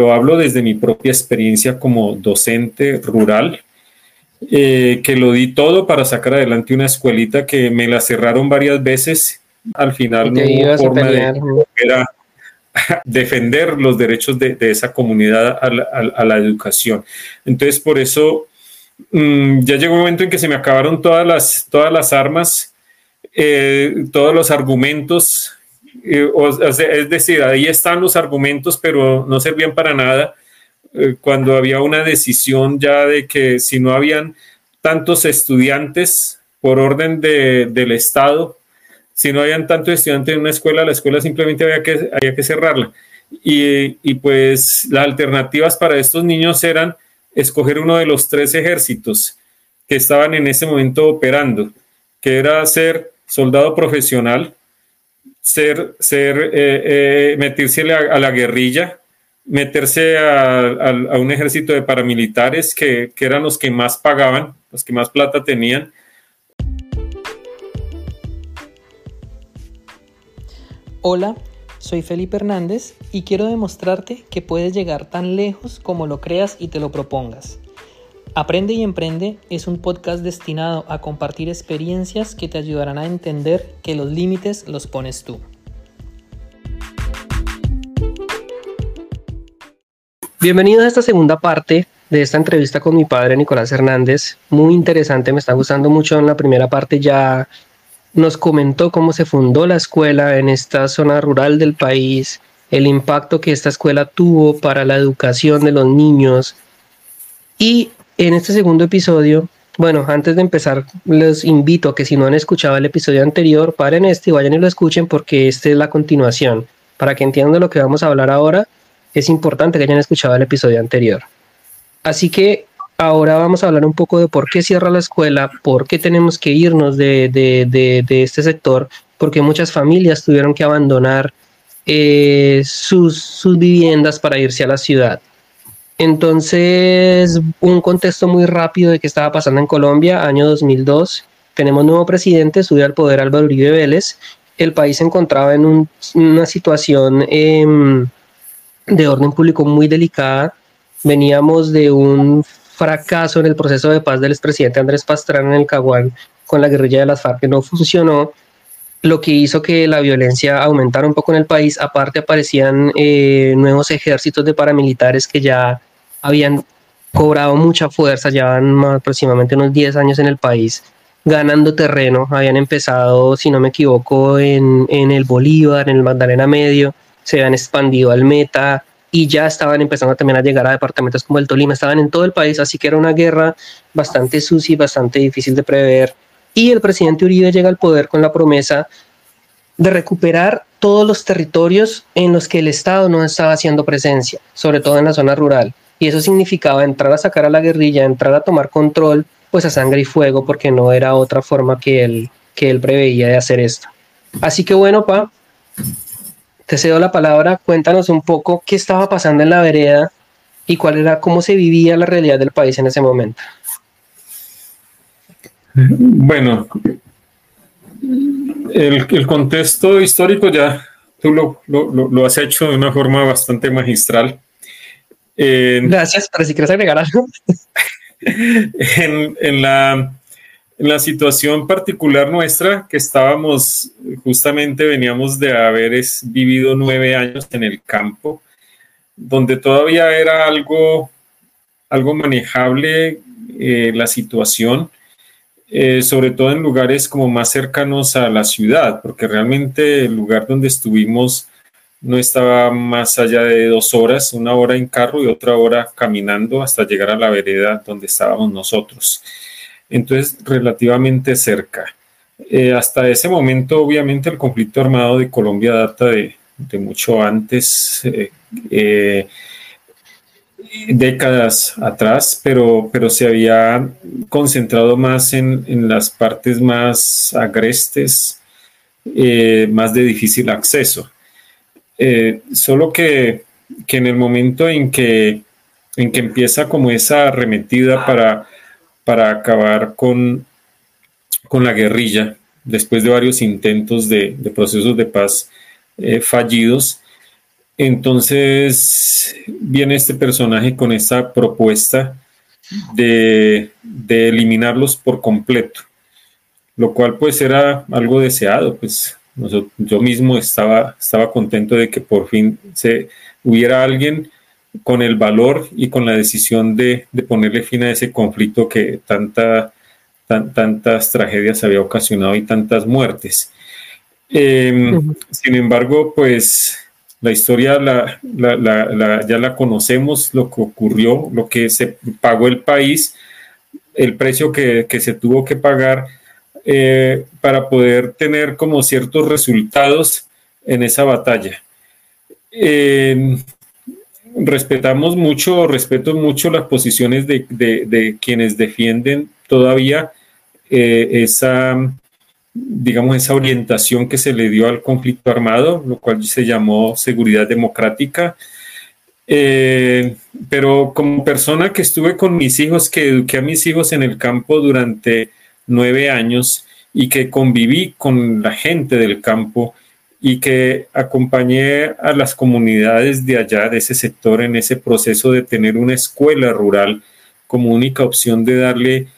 lo hablo desde mi propia experiencia como docente rural, eh, que lo di todo para sacar adelante una escuelita que me la cerraron varias veces. Al final no hubo forma de era defender los derechos de, esa comunidad a la, educación. Entonces, por eso mm, ya llegó un momento en que se me acabaron todas las, todas las armas, eh, todos los argumentos es decir, ahí están los argumentos, pero no servían para nada eh, cuando había una decisión ya de que si no habían tantos estudiantes por orden del Estado, si no habían tantos estudiantes en una escuela, la escuela simplemente había que, había que cerrarla. Y, y pues las alternativas para estos niños eran escoger uno de los tres ejércitos que estaban en ese momento operando, que era ser soldado profesional, ser, ser eh, eh, a, la guerrilla, meterse a, un ejército de paramilitares que, que eran los que más pagaban, los que más plata tenían. Hola, soy Felipe Hernández y quiero demostrarte que puedes llegar tan lejos como lo creas y te lo propongas. Aprende y Emprende es un podcast destinado a compartir experiencias que te ayudarán a entender que los límites los pones tú. Bienvenidos a esta segunda parte de esta entrevista con mi padre Nicolás Hernández. Muy interesante, me está gustando mucho. En la primera parte ya nos comentó cómo se fundó la escuela en esta zona rural del país, el impacto que esta escuela tuvo para la educación de los niños y en este segundo episodio, bueno, antes de empezar, les invito a que si no han escuchado el episodio anterior, paren este y vayan y lo escuchen porque esta es la continuación. Para que entiendan lo que vamos a hablar ahora, es importante que hayan escuchado el episodio anterior. Así que ahora vamos a hablar un poco de por qué cierra la escuela, por qué tenemos que irnos de, este sector, porque muchas familias tuvieron que abandonar eh, sus viviendas para irse a la ciudad. Entonces, un contexto muy rápido de qué estaba pasando en Colombia, año 2002. Tenemos nuevo presidente, sube al poder Álvaro Uribe Vélez. El país se encontraba en una situación em, de orden público muy delicada. Veníamos de un fracaso en el proceso de paz del expresidente Andrés Pastrana en el Caguán con la guerrilla de las FARC que no funcionó, lo que hizo que la violencia aumentara un poco en el país. Aparte aparecían eh, nuevos ejércitos de paramilitares que ya habían cobrado mucha fuerza, llevaban aproximadamente unos 10 años en el país ganando terreno, habían empezado, si no me equivoco, en, en el Bolívar, en el Magdalena Medio, se habían expandido al Meta y ya estaban empezando también a llegar a departamentos como el Tolima, estaban en todo el país, así que era una guerra bastante sucia y bastante difícil de prever. Y el presidente Uribe llega al poder con la promesa de recuperar todos los territorios en los que el Estado no estaba haciendo presencia, sobre todo en la zona rural y eso significaba entrar a sacar a la guerrilla, entrar a tomar control, pues a sangre y fuego, porque no era otra forma que él, que él preveía de hacer esto. Así que bueno, Pa, te cedo la palabra, cuéntanos un poco qué estaba pasando en la vereda y cuál era, cómo se vivía la realidad del país en ese momento. Bueno, el, contexto histórico ya tú lo, lo, has hecho de una forma bastante magistral. Gracias, pero si quieres agregar algo. en, la, en la situación particular nuestra, que estábamos, justamente veníamos de haber vivido nueve años en el campo, donde todavía era algo, algo manejable eh, la situación, eh, sobre todo en lugares como más cercanos a la ciudad, porque realmente el lugar donde estuvimos no estaba más allá de dos horas, una hora en carro y otra hora caminando hasta llegar a la vereda donde estábamos nosotros. Entonces, relativamente cerca. Eh, hasta ese momento, obviamente, el conflicto armado de Colombia data de, mucho antes, eh, eh, décadas atrás, pero, pero se había concentrado más en, en las partes más agrestes, más de difícil acceso. Solo que, en el momento en que, en que empieza como esa arremetida para, para acabar con, con la guerrilla, después de varios intentos de, procesos de paz eh, fallidos, Entonces viene este personaje con esta propuesta de, eliminarlos por completo, lo cual pues era algo deseado, pues yo mismo estaba, estaba contento de que por fin se hubiera alguien con el valor y con la decisión de, ponerle fin a ese conflicto que tanta, tantas tragedias había ocasionado y tantas muertes. Em, sin embargo, pues la historia ya la conocemos, lo que ocurrió, lo que se pagó el país, el precio que, se tuvo que pagar eh, para poder tener como ciertos resultados en esa batalla. Respetamos mucho, respeto mucho las posiciones de, quienes defienden todavía eh, esa digamos, esa orientación que se le dio al conflicto armado, lo cual se llamó seguridad democrática. Eh, pero como persona que estuve con mis hijos, que eduqué a mis hijos en el campo durante nueve años y que conviví con la gente del campo y que acompañé a las comunidades de allá, de ese sector, en ese proceso de tener una escuela rural como única opción de darle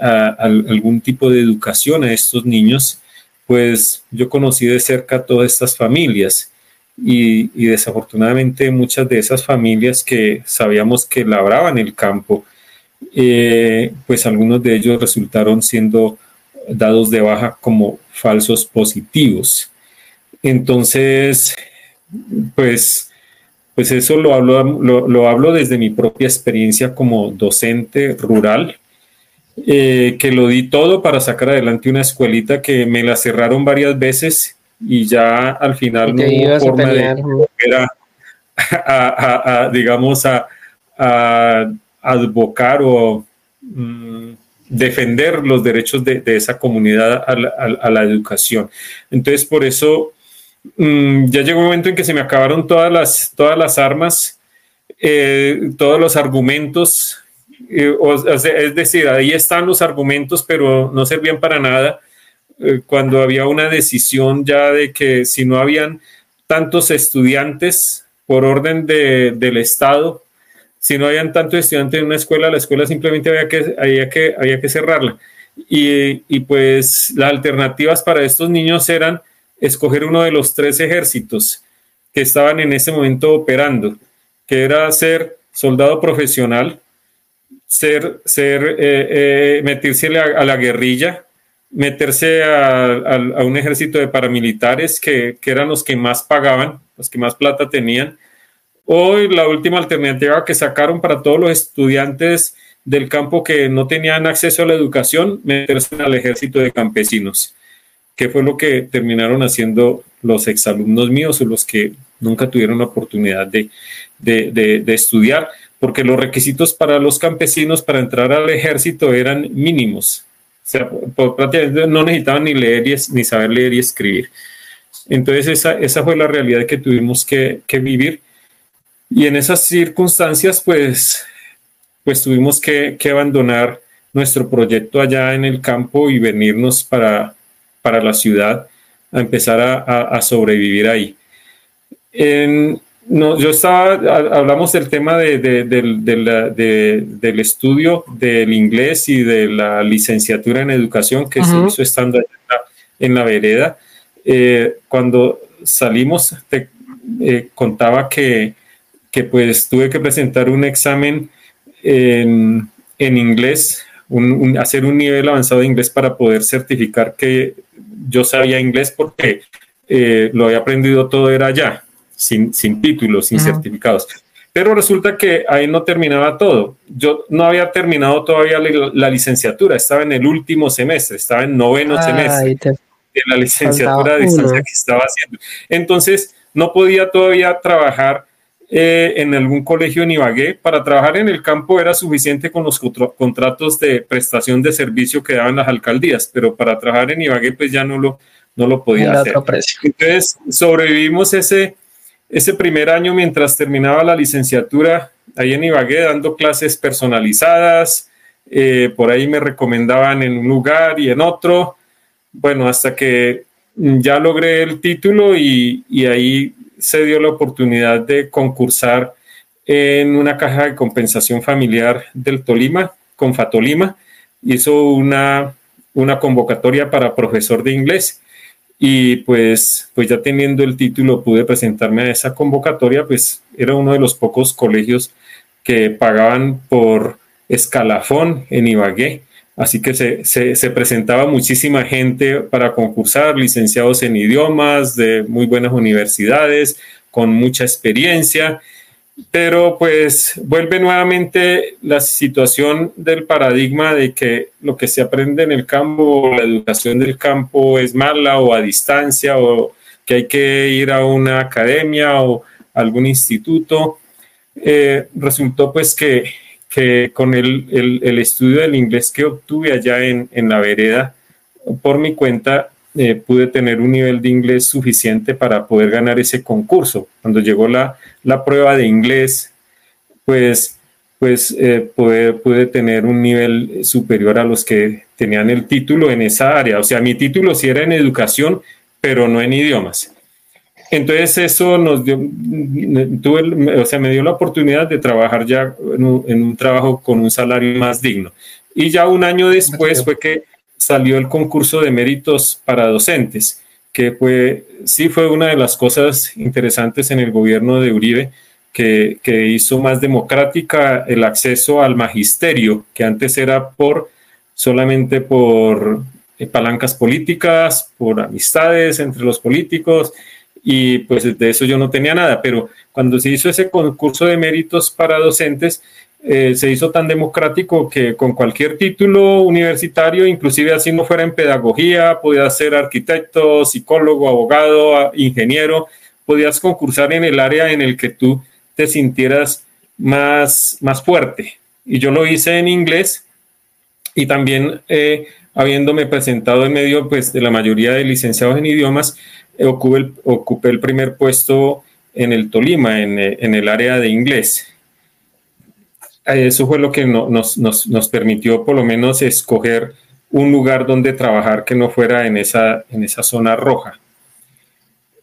algún tipo de educación a estos niños, pues yo conocí de cerca todas estas familias y, desafortunadamente muchas de esas familias que sabíamos que labraban el campo, eh, pues algunos de ellos resultaron siendo dados de baja como falsos positivos. Entonces, pues, pues eso lo hablo, lo hablo desde mi propia experiencia como docente rural eh, que lo di todo para sacar adelante una escuelita que me la cerraron varias veces y ya al final no hubo forma de volver a, digamos, a, advocar o mm, defender los derechos de, esa comunidad a la, educación. Entonces, por eso mm, ya llegó un momento en que se me acabaron todas las, todas las armas, eh, todos los argumentos es decir, ahí están los argumentos, pero no servían para nada eh, cuando había una decisión ya de que si no habían tantos estudiantes por orden del Estado, si no habían tantos estudiantes en una escuela, la escuela simplemente había que, había que, había que cerrarla. Y pues las alternativas para estos niños eran escoger uno de los tres ejércitos que estaban en ese momento operando, que era ser soldado profesional, ser, ser eh, eh, meterse a, la guerrilla, meterse a, un ejército de paramilitares que, eran los que más pagaban, los que más plata tenían. O la última alternativa que sacaron para todos los estudiantes del campo que no tenían acceso a la educación, meterse al ejército de campesinos, que fue lo que terminaron haciendo los exalumnos míos o los que nunca tuvieron la oportunidad de, de estudiar porque los requisitos para los campesinos para entrar al ejército eran mínimos. O sea, prácticamente no necesitaban ni leer ni saber leer y escribir. Entonces esa, esa fue la realidad que tuvimos que, vivir. Y en esas circunstancias, pues, pues tuvimos que, abandonar nuestro proyecto allá en el campo y venirnos para, para la ciudad a empezar a, a sobrevivir ahí. En, no, yo estaba, hablamos del tema de, del estudio del inglés y de la licenciatura en educación que se hizo estando en la, vereda. Eh, cuando salimos, te eh, contaba que, que, pues tuve que presentar un examen en, inglés, hacer un nivel avanzado de inglés para poder certificar que yo sabía inglés porque eh, lo había aprendido todo era allá sin, sin títulos, sin certificados. Pero resulta que ahí no terminaba todo. Yo no había terminado todavía la, licenciatura, estaba en el último semestre, estaba en noveno semestre de la licenciatura de distancia que estaba haciendo. Entonces, no podía todavía trabajar eh, en algún colegio en Ibagué. Para trabajar en el campo era suficiente con los contratos de prestación de servicio que daban las alcaldías, pero para trabajar en Ibagué, pues ya no lo, no lo podía hacer. Entonces, sobrevivimos ese ese primer año, mientras terminaba la licenciatura, ahí en Ibagué, dando clases personalizadas, eh, por ahí me recomendaban en un lugar y en otro, bueno, hasta que ya logré el título y, ahí se dio la oportunidad de concursar en una caja de compensación familiar del Tolima, con Fatolima, hizo una, una convocatoria para profesor de inglés y pues, pues ya teniendo el título pude presentarme a esa convocatoria, pues era uno de los pocos colegios que pagaban por escalafón en Ibagué. Así que se, se, presentaba muchísima gente para concursar, licenciados en idiomas de muy buenas universidades, con mucha experiencia, pero pues vuelve nuevamente la situación del paradigma de que lo que se aprende en el campo, la educación del campo es mala o a distancia o que hay que ir a una academia o algún instituto. Eh, resultó pues que que con el, estudio del inglés que obtuve allá en, la vereda, por mi cuenta, eh, pude tener un nivel de inglés suficiente para poder ganar ese concurso. Cuando llegó la, prueba de inglés, pues, pues eh, pude, tener un nivel superior a los que tenían el título en esa área. O sea, mi título sí era en educación, pero no en idiomas. Entonces eso nos dio, tuve, o sea, me dio la oportunidad de trabajar ya en un, trabajo con un salario más digno. Y ya un año después fue que salió el concurso de méritos para docentes, que fue, sí fue una de las cosas interesantes en el gobierno de Uribe, que, que hizo más democrática el acceso al magisterio, que antes era por solamente por eh, palancas políticas, por amistades entre los políticos, y pues de eso yo no tenía nada, pero cuando se hizo ese concurso de méritos para docentes, eh, se hizo tan democrático que con cualquier título universitario, inclusive así no fuera en pedagogía, podías ser arquitecto, psicólogo, abogado, ingeniero, podías concursar en el área en el que tú te sintieras más, más fuerte. Y yo lo hice en inglés y también eh, habiéndome presentado en medio pues, de la mayoría de licenciados en idiomas, ocupé el, ocupé el primer puesto en el Tolima, en, en, el área de inglés. Eso fue lo que nos, nos, nos, permitió por lo menos escoger un lugar donde trabajar que no fuera en esa, en esa zona roja.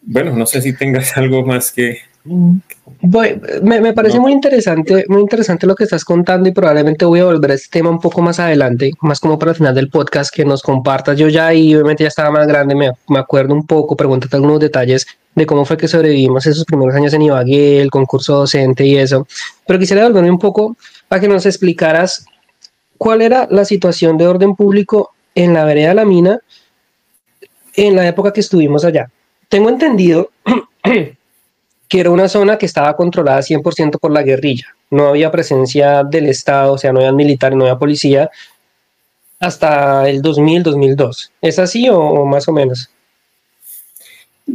Bueno, no sé si tengas algo más que, me, parece muy interesante, muy interesante lo que estás contando y probablemente voy a volver a este tema un poco más adelante, más como para el final del podcast, que nos compartas. Yo ya y obviamente ya estaba más grande, me, me acuerdo un poco, pregúntate algunos detalles de cómo fue que sobrevivimos esos primeros años en Ibagué, el concurso docente y eso. Pero quisiera volverme un poco para que nos explicaras cuál era la situación de orden público en la vereda de la mina en la época que estuvimos allá. Tengo entendido que era una zona que estaba controlada 100% por la guerrilla. No había presencia del Estado, o sea, no había militar, no había policía, hasta el 2000-2002. ¿Es así o, más o menos?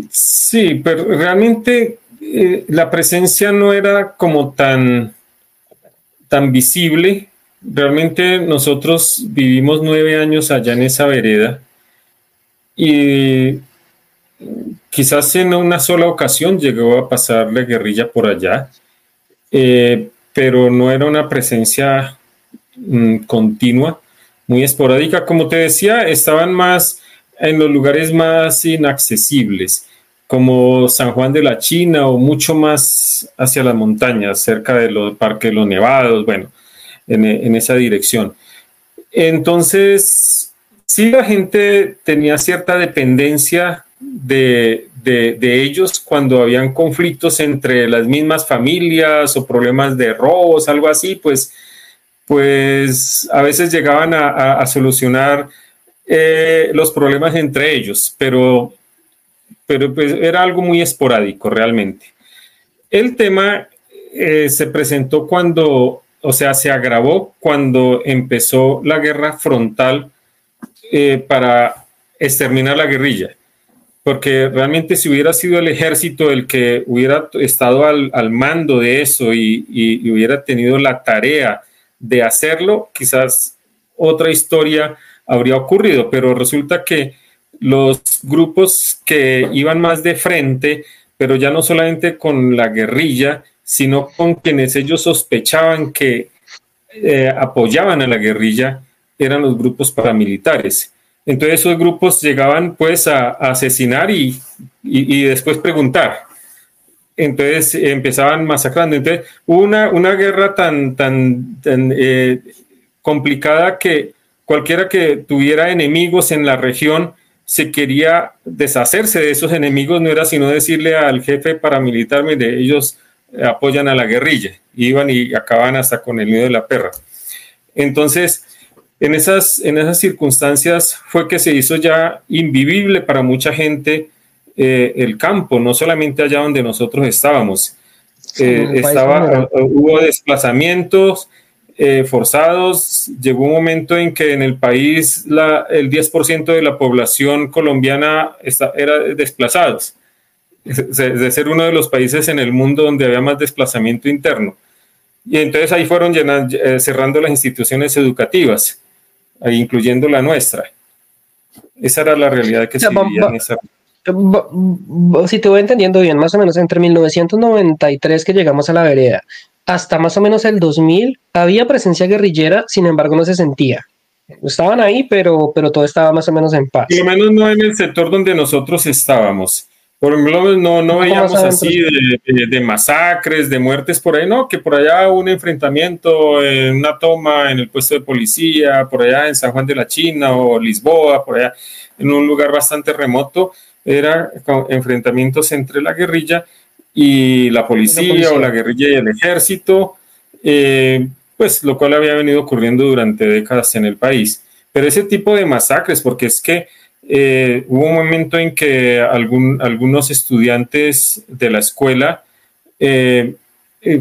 Sí, pero realmente eh, la presencia no era como tan, tan visible. Realmente nosotros vivimos nueve años allá en esa vereda y quizás en una sola ocasión llegó a pasar la guerrilla por allá, eh, pero no era una presencia mm, continua, muy esporádica. Como te decía, estaban más en los lugares más inaccesibles, como San Juan de la China o mucho más hacia las montañas, cerca de los parques los Nevados, bueno, en, en esa dirección. Entonces, sí la gente tenía cierta dependencia de, ellos cuando habían conflictos entre las mismas familias o problemas de robos, algo así, pues, pues a veces llegaban a, solucionar eh, los problemas entre ellos, pero, pero pues era algo muy esporádico realmente. El tema eh, se presentó cuando, o sea, se agravó cuando empezó la guerra frontal eh, para exterminar la guerrilla porque realmente si hubiera sido el ejército el que hubiera estado al, mando de eso y, hubiera tenido la tarea de hacerlo, quizás otra historia habría ocurrido, pero resulta que los grupos que iban más de frente, pero ya no solamente con la guerrilla, sino con quienes ellos sospechaban que eh, apoyaban a la guerrilla, eran los grupos paramilitares. Entonces esos grupos llegaban pues a, asesinar y, después preguntar. entonces empezaban masacrando. Entonces hubo una, una guerra tan, tan, eh, complicada que cualquiera que tuviera enemigos en la región se quería deshacerse de esos enemigos, no era sino decirle al jefe paramilitar, de ellos apoyan a la guerrilla, iban y acaban hasta con el nido de la perra. Entonces, en esas, en esas circunstancias fue que se hizo ya invivible para mucha gente eh, el campo, no solamente allá donde nosotros estábamos. Eh, estaba, hubo desplazamientos eh, forzados, llegó un momento en que en el país la, el 10% de la población colombiana está, era desplazados, de ser uno de los países en el mundo donde había más desplazamiento interno. Y entonces ahí fueron cerrando las instituciones educativas, incluyendo la nuestra. Esa era la realidad que se vivía en esa si te voy entendiendo bien, más o menos entre 1993 que llegamos a la vereda hasta más o menos el 2000 había presencia guerrillera, sin embargo no se sentía. Estaban ahí, pero, pero todo estaba más o menos en paz. Por lo menos no en el sector donde nosotros estábamos. Por lo menos no, no veíamos así de, de, masacres, de muertes por ahí, no, que por allá un enfrentamiento, en una toma en el puesto de policía, por allá en San Juan de la China o Lisboa, por allá en un lugar bastante remoto era enfrentamientos entre la guerrilla y la policía, o la guerrilla y el ejército, eh, pues lo cual había venido ocurriendo durante décadas en el país. Pero ese tipo de masacres, porque es que eh, hubo un momento en que algún, algunos estudiantes de la escuela eh,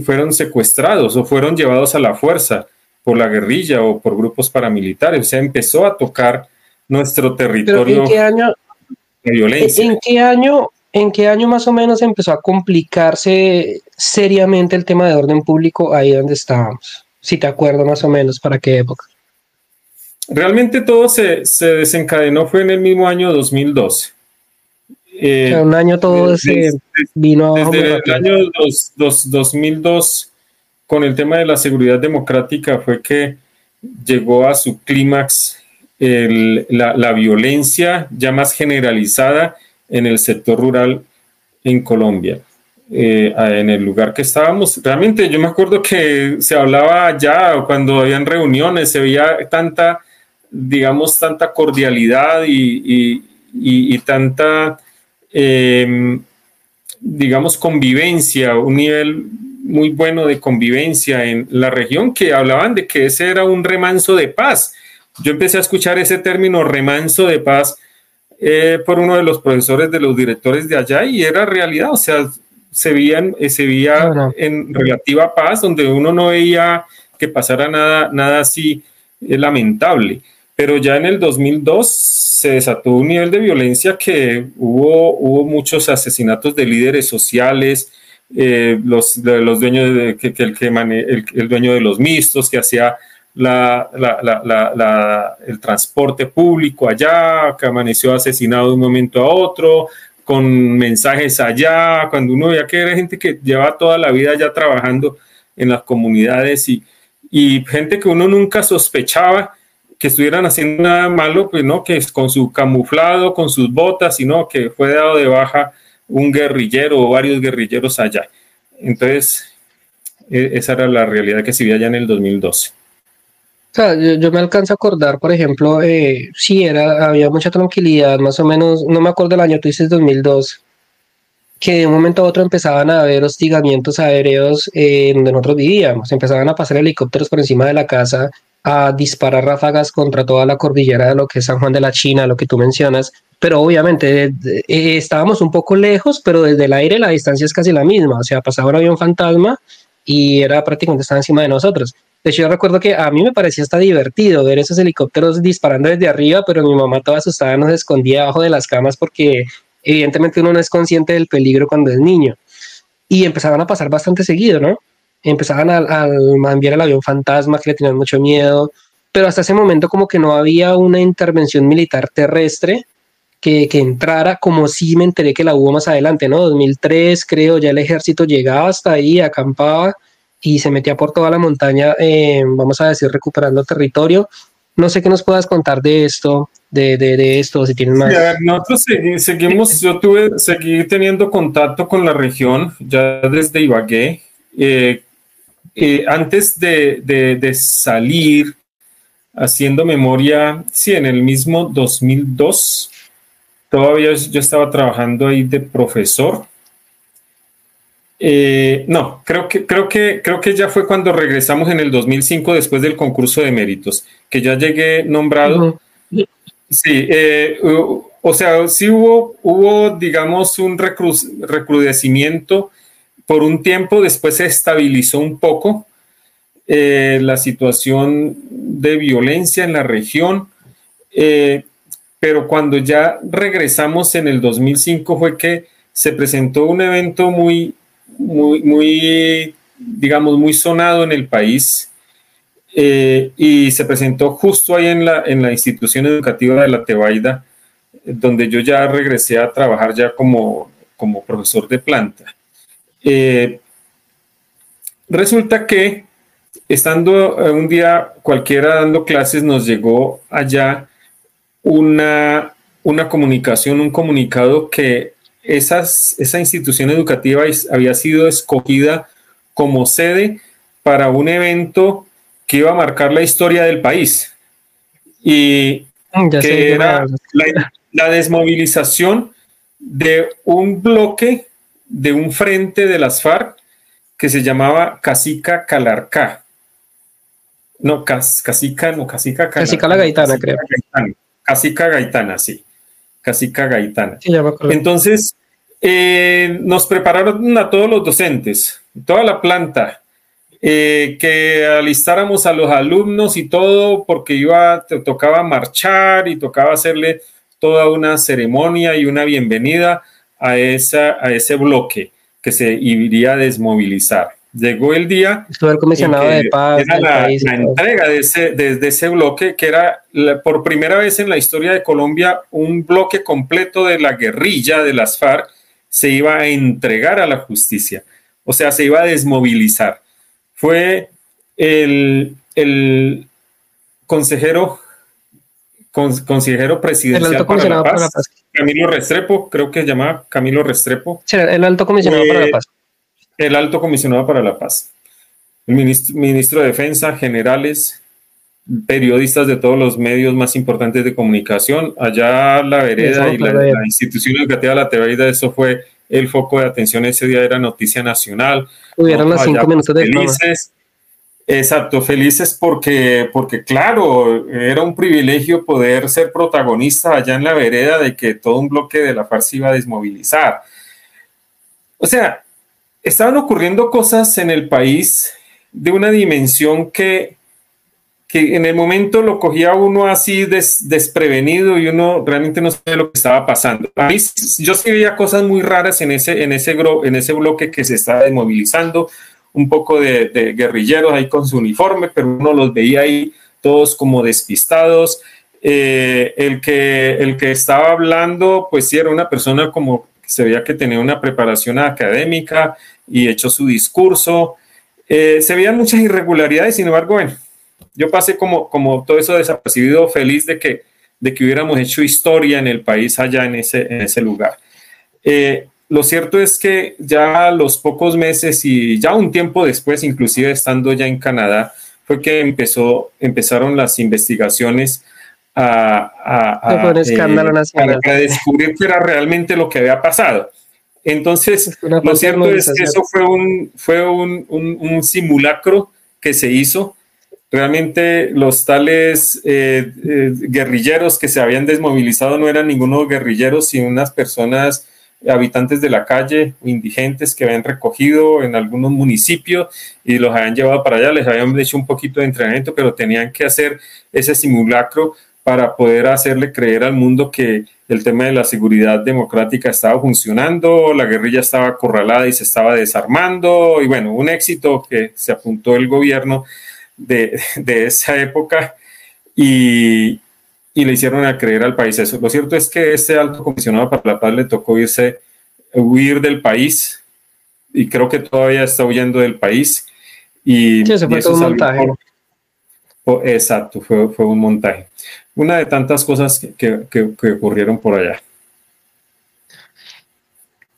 fueron secuestrados o fueron llevados a la fuerza por la guerrilla o por grupos paramilitares. O sea, empezó a tocar nuestro territorio. ¿En qué año, violencia. ¿En qué año, en qué año más o menos empezó a complicarse seriamente el tema de orden público ahí donde estábamos? Si te acuerdas más o menos, ¿para qué época? Realmente todo se, desencadenó, fue en el mismo año 2012. Eh, un año todo se vino Desde el año 2002, con el tema de la seguridad democrática, fue que llegó a su clímax la, violencia ya más generalizada en el sector rural en Colombia. Eh, en el lugar que estábamos, realmente yo me acuerdo que se hablaba ya cuando habían reuniones, se veía tanta, digamos, tanta cordialidad y, tanta, em, digamos, convivencia, un nivel muy bueno de convivencia en la región que hablaban de que ese era un remanso de paz yo empecé a escuchar ese término remanso de paz eh, por uno de los profesores de los directores de allá y era realidad, o sea, se, veían, eh, se veía en relativa paz, donde uno no veía que pasara nada, nada así eh, lamentable. Pero ya en el 2002 se desató un nivel de violencia que hubo, hubo muchos asesinatos de líderes sociales, los, los dueños de, que, el, que el, dueño de los mixtos que hacía la, la, el transporte público allá, que amaneció asesinado de un momento a otro, con mensajes allá, cuando uno veía que era gente que lleva toda la vida ya trabajando en las comunidades y, y gente que uno nunca sospechaba que estuvieran haciendo nada malo, pues no, que con su camuflado, con sus botas, sino que fue dado de baja un guerrillero o varios guerrilleros allá. Entonces, e, esa era la realidad que se vivía allá en el 2012. O sea, yo, me alcanzo a acordar, por ejemplo, eh, sí, era, había mucha tranquilidad, más o menos, no me acuerdo el año, tú dices 2002, que de un momento a otro empezaban a haber hostigamientos aéreos eh, donde nosotros vivíamos, empezaban a pasar helicópteros por encima de la casa, a disparar ráfagas contra toda la cordillera de lo que es San Juan de la China, lo que tú mencionas, pero obviamente eh, estábamos un poco lejos, pero desde el aire la distancia es casi la misma, o sea, pasaba un avión fantasma y era prácticamente estaba encima de nosotros. De hecho, yo recuerdo que a mí me parecía hasta divertido ver esos helicópteros disparando desde arriba, pero mi mamá toda asustada nos escondía abajo de las camas porque evidentemente uno no es consciente del peligro cuando es niño. Y empezaban a pasar bastante seguido, ¿no? Empezaban a, enviar el avión fantasma que le tenían mucho miedo, pero hasta ese momento como que no había una intervención militar terrestre que, que, entrara, como si me enteré que la hubo más adelante, ¿no? 2003 creo, ya el ejército llegaba hasta ahí, acampaba y se metía por toda la montaña, eh, vamos a decir, recuperando territorio. No sé qué nos puedas contar de esto, de, de, esto, si tienes más. nosotros seguimos, yo tuve, seguí teniendo contacto con la región ya desde Ibagué. Eh, eh, antes de, de, salir, haciendo memoria, sí, en el mismo 2002, todavía yo estaba trabajando ahí de profesor. Eh, no, creo que, creo, que, creo que ya fue cuando regresamos en el 2005 después del concurso de méritos, que ya llegué nombrado. Sí, eh, o sea, sí hubo, hubo digamos, un recrudecimiento por un tiempo, después se estabilizó un poco eh, la situación de violencia en la región, pero cuando ya regresamos en el 2005 fue que se presentó un evento muy, muy, muy digamos, muy sonado en el país eh, y se presentó justo ahí en la, en la institución educativa de la Tebaida, donde yo ya regresé a trabajar ya como, como profesor de planta. Eh, resulta que estando eh, un día cualquiera dando clases, nos llegó allá una, una comunicación, un comunicado que esas, esa institución educativa había sido escogida como sede para un evento que iba a marcar la historia del país y mm, que era la, la desmovilización de un bloque de un frente de las FARC que se llamaba Casica Calarcá. No, Casica, no, Casica Casica la Gaitana, creo. Casica Gaitana, sí. Casica Gaitana. Entonces, eh, nos prepararon a todos los docentes, toda la planta, eh, que alistáramos a los alumnos y todo, porque iba, tocaba marchar y tocaba hacerle toda una ceremonia y una bienvenida a, esa, a ese bloque que se iría a desmovilizar. Llegó el día. Estuvo el comisionado de paz. Era la, entrega de ese, de, ese bloque, que era por primera vez en la historia de Colombia un bloque completo de la guerrilla de las FARC se iba a entregar a la justicia. O sea, se iba a desmovilizar. Fue el, el consejero consejero presidencial para la, paz, Camilo Restrepo, creo que se llama Camilo Restrepo. el alto comisionado para la paz. El alto comisionado para la paz. El ministro, de Defensa, generales, periodistas de todos los medios más importantes de comunicación. Allá la vereda y la, institución educativa de la Tebaida, eso fue el foco de atención ese día, era noticia nacional. Hubieron las cinco minutos de felices, Exacto, felices porque, porque claro, era un privilegio poder ser protagonista allá en la vereda de que todo un bloque de la farsa iba a desmovilizar. O sea, estaban ocurriendo cosas en el país de una dimensión que, que en el momento lo cogía uno así desprevenido y uno realmente no sabía lo que estaba pasando. A mí, yo sí veía cosas muy raras en ese, en ese, en ese bloque que se estaba desmovilizando un poco de, guerrilleros ahí con su uniforme, pero uno los veía ahí todos como despistados. Eh, el, que, el que estaba hablando, pues sí, era una persona como se veía que tenía una preparación académica y echó su discurso. Eh, se veían muchas irregularidades, sin embargo, bueno, yo pasé como, como todo eso desapercibido, feliz de que, de que hubiéramos hecho historia en el país allá en ese, en ese lugar. Eh, lo cierto es que ya a los pocos meses y ya un tiempo después, inclusive estando ya en Canadá, fue que empezó, empezaron las investigaciones a, a, eh, descubrir qué era realmente lo que había pasado. Entonces, lo cierto es que eso fue un, fue un, un, simulacro que se hizo. Realmente los tales eh, eh, guerrilleros que se habían desmovilizado no eran ningunos guerrilleros, sino unas personas habitantes de la calle, indigentes que habían recogido en algunos municipios y los habían llevado para allá, les habían hecho un poquito de entrenamiento, pero tenían que hacer ese simulacro para poder hacerle creer al mundo que el tema de la seguridad democrática estaba funcionando, la guerrilla estaba acorralada y se estaba desarmando, y bueno, un éxito que se apuntó el gobierno de, de esa época. Y, y le hicieron a creer al país eso. Lo cierto es que este alto comisionado para la paz le tocó irse, huir del país y creo que todavía está huyendo del país. Y, sí, se fue todo un montaje. exacto, fue, fue, un montaje. Una de tantas cosas que, que, ocurrieron por allá.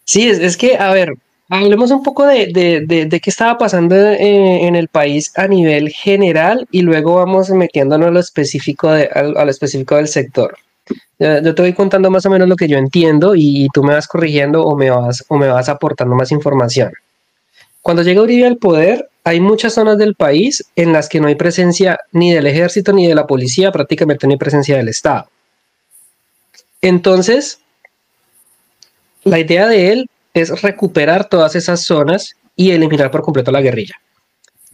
Sí, es, es, que, a ver, hablemos un poco de, de, de, qué estaba pasando eh, en el país a nivel general y luego vamos metiéndonos a lo específico, de, a, lo específico del sector. Yo te voy contando más o menos lo que yo entiendo y, y tú me vas corrigiendo o me vas, o me vas aportando más información. Cuando llega Uribe al poder, hay muchas zonas del país en las que no hay presencia ni del ejército ni de la policía, prácticamente no hay presencia del Estado. Entonces, la idea de él es recuperar todas esas zonas y eliminar por completo la guerrilla,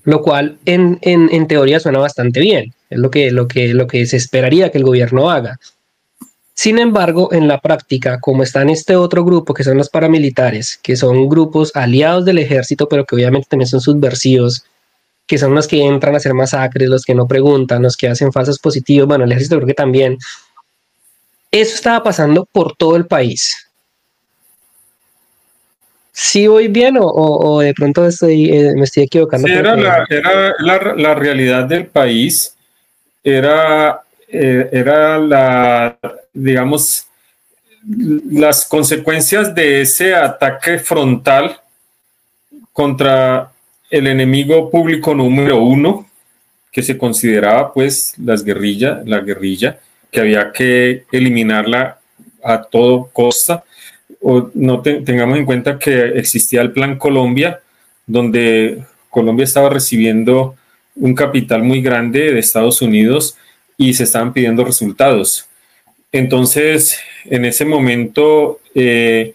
lo cual en, teoría suena bastante bien, es lo que, lo, que, lo que se esperaría que el gobierno haga. Sin embargo, en la práctica, como está en este otro grupo, que son los paramilitares, que son grupos aliados del ejército, pero que obviamente también son subversivos, que son los que entran a hacer masacres, los que no preguntan, los que hacen falsos positivos, bueno, el ejército creo que también. Eso estaba pasando por todo el país. ¿Sí voy bien o, de pronto estoy, eh, me estoy equivocando? era, la, realidad del país, era, eh, era la, digamos, las consecuencias de ese ataque frontal contra el enemigo público número uno, que se consideraba pues las guerrillas, la guerrilla, que había que eliminarla a todo costa. O no tengamos en cuenta que existía el Plan Colombia, donde Colombia estaba recibiendo un capital muy grande de Estados Unidos y se estaban pidiendo resultados. Entonces, en ese momento, eh,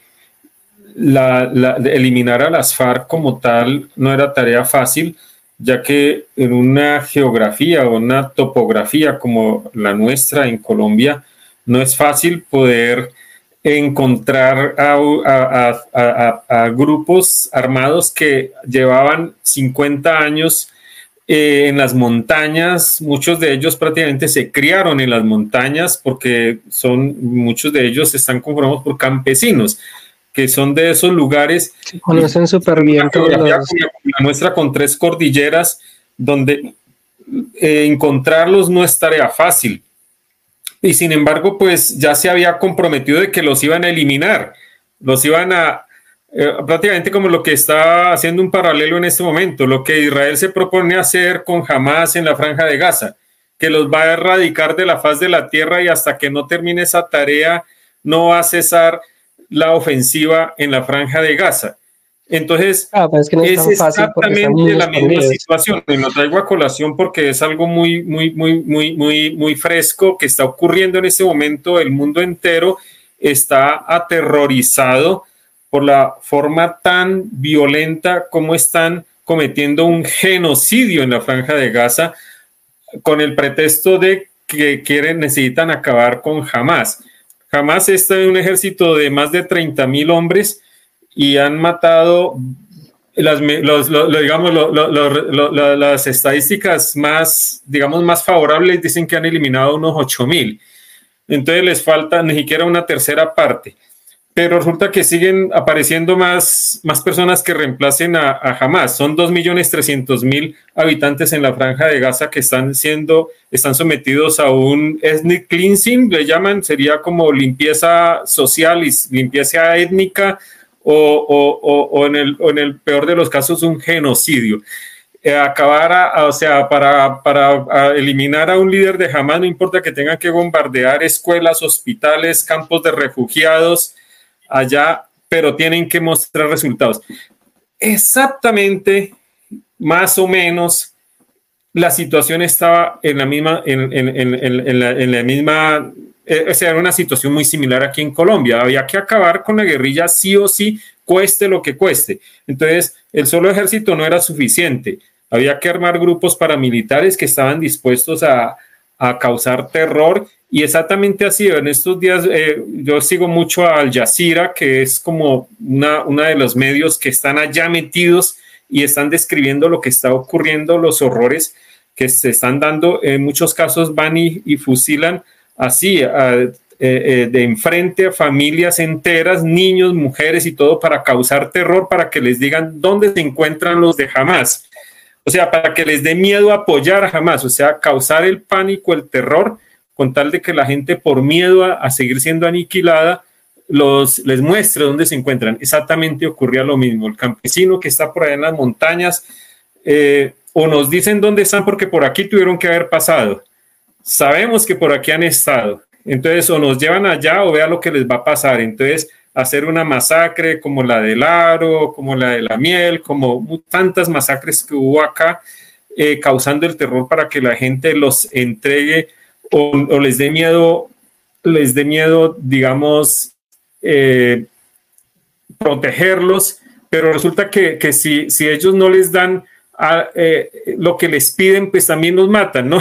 eliminar a las FARC como tal no era tarea fácil, ya que en una geografía o una topografía como la nuestra en Colombia, no es fácil poder encontrar a grupos armados que llevaban 50 años eh, en las montañas, muchos de ellos prácticamente se criaron en las montañas porque son, muchos de ellos están conformados por campesinos que son de esos lugares. Conocen súper bien la nuestra con tres cordilleras donde eh, encontrarlos no es tarea fácil. Y sin embargo, pues ya se había comprometido de que los iban a eliminar, los iban a, eh, prácticamente como lo que está haciendo un paralelo en este momento, lo que Israel se propone hacer con Hamas en la franja de Gaza, que los va a erradicar de la faz de la tierra y hasta que no termine esa tarea no va a cesar la ofensiva en la franja de Gaza. Entonces, ah, es, exactamente la misma situación. Y lo traigo a colación porque es algo muy, muy, muy, muy, muy, muy fresco que está ocurriendo en este momento. El mundo entero está aterrorizado por la forma tan violenta como están cometiendo un genocidio en la franja de Gaza con el pretexto de que quieren, necesitan acabar con Hamas. Hamas está en un ejército de más de 30 mil hombres y han matado las, digamos, las estadísticas más, digamos, más favorables dicen que han eliminado unos 8 mil. Entonces les falta ni siquiera una tercera parte pero resulta que siguen apareciendo más, más personas que reemplacen a, a Hamas. Son 2.300.000 habitantes en la franja de Gaza que están siendo, están sometidos a un ethnic cleansing, le llaman, sería como limpieza social y limpieza étnica o, o, o, en, el, en, el, peor de los casos un genocidio. Eh, acabar, o sea, para, para eliminar a un líder de Hamas, no importa que tengan que bombardear escuelas, hospitales, campos de refugiados, allá, pero tienen que mostrar resultados. Exactamente, más o menos, la situación estaba en la misma, en, en, en, la, en la, misma, eh, sea, una situación muy similar aquí en Colombia. Había que acabar con la guerrilla sí o sí, cueste lo que cueste. Entonces, el solo ejército no era suficiente. Había que armar grupos paramilitares que estaban dispuestos a, a causar terror y exactamente así, en estos días eh, yo sigo mucho a Al Jazeera, que es como una, una de los medios que están allá metidos y están describiendo lo que está ocurriendo, los horrores que se están dando. En muchos casos van y, fusilan así, eh, eh, de enfrente a familias enteras, niños, mujeres y todo para causar terror, para que les digan dónde se encuentran los de Hamas. o sea, para que les dé miedo apoyar jamás, o sea, causar el pánico, el terror, con tal de que la gente por miedo a, seguir siendo aniquilada, los, les muestre dónde se encuentran. Exactamente ocurría lo mismo. El campesino que está por allá en las montañas, eh, o nos dicen dónde están porque por aquí tuvieron que haber pasado. Sabemos que por aquí han estado. Entonces, o nos llevan allá o vea lo que les va a pasar. Entonces, hacer una masacre como la del Aro, como la de la miel, como tantas masacres que hubo acá, eh, causando el terror para que la gente los entregue o, les dé miedo, les dé miedo, digamos, eh, protegerlos, pero resulta que, si, si, ellos no les dan eh, lo que les piden, pues también los matan, ¿no?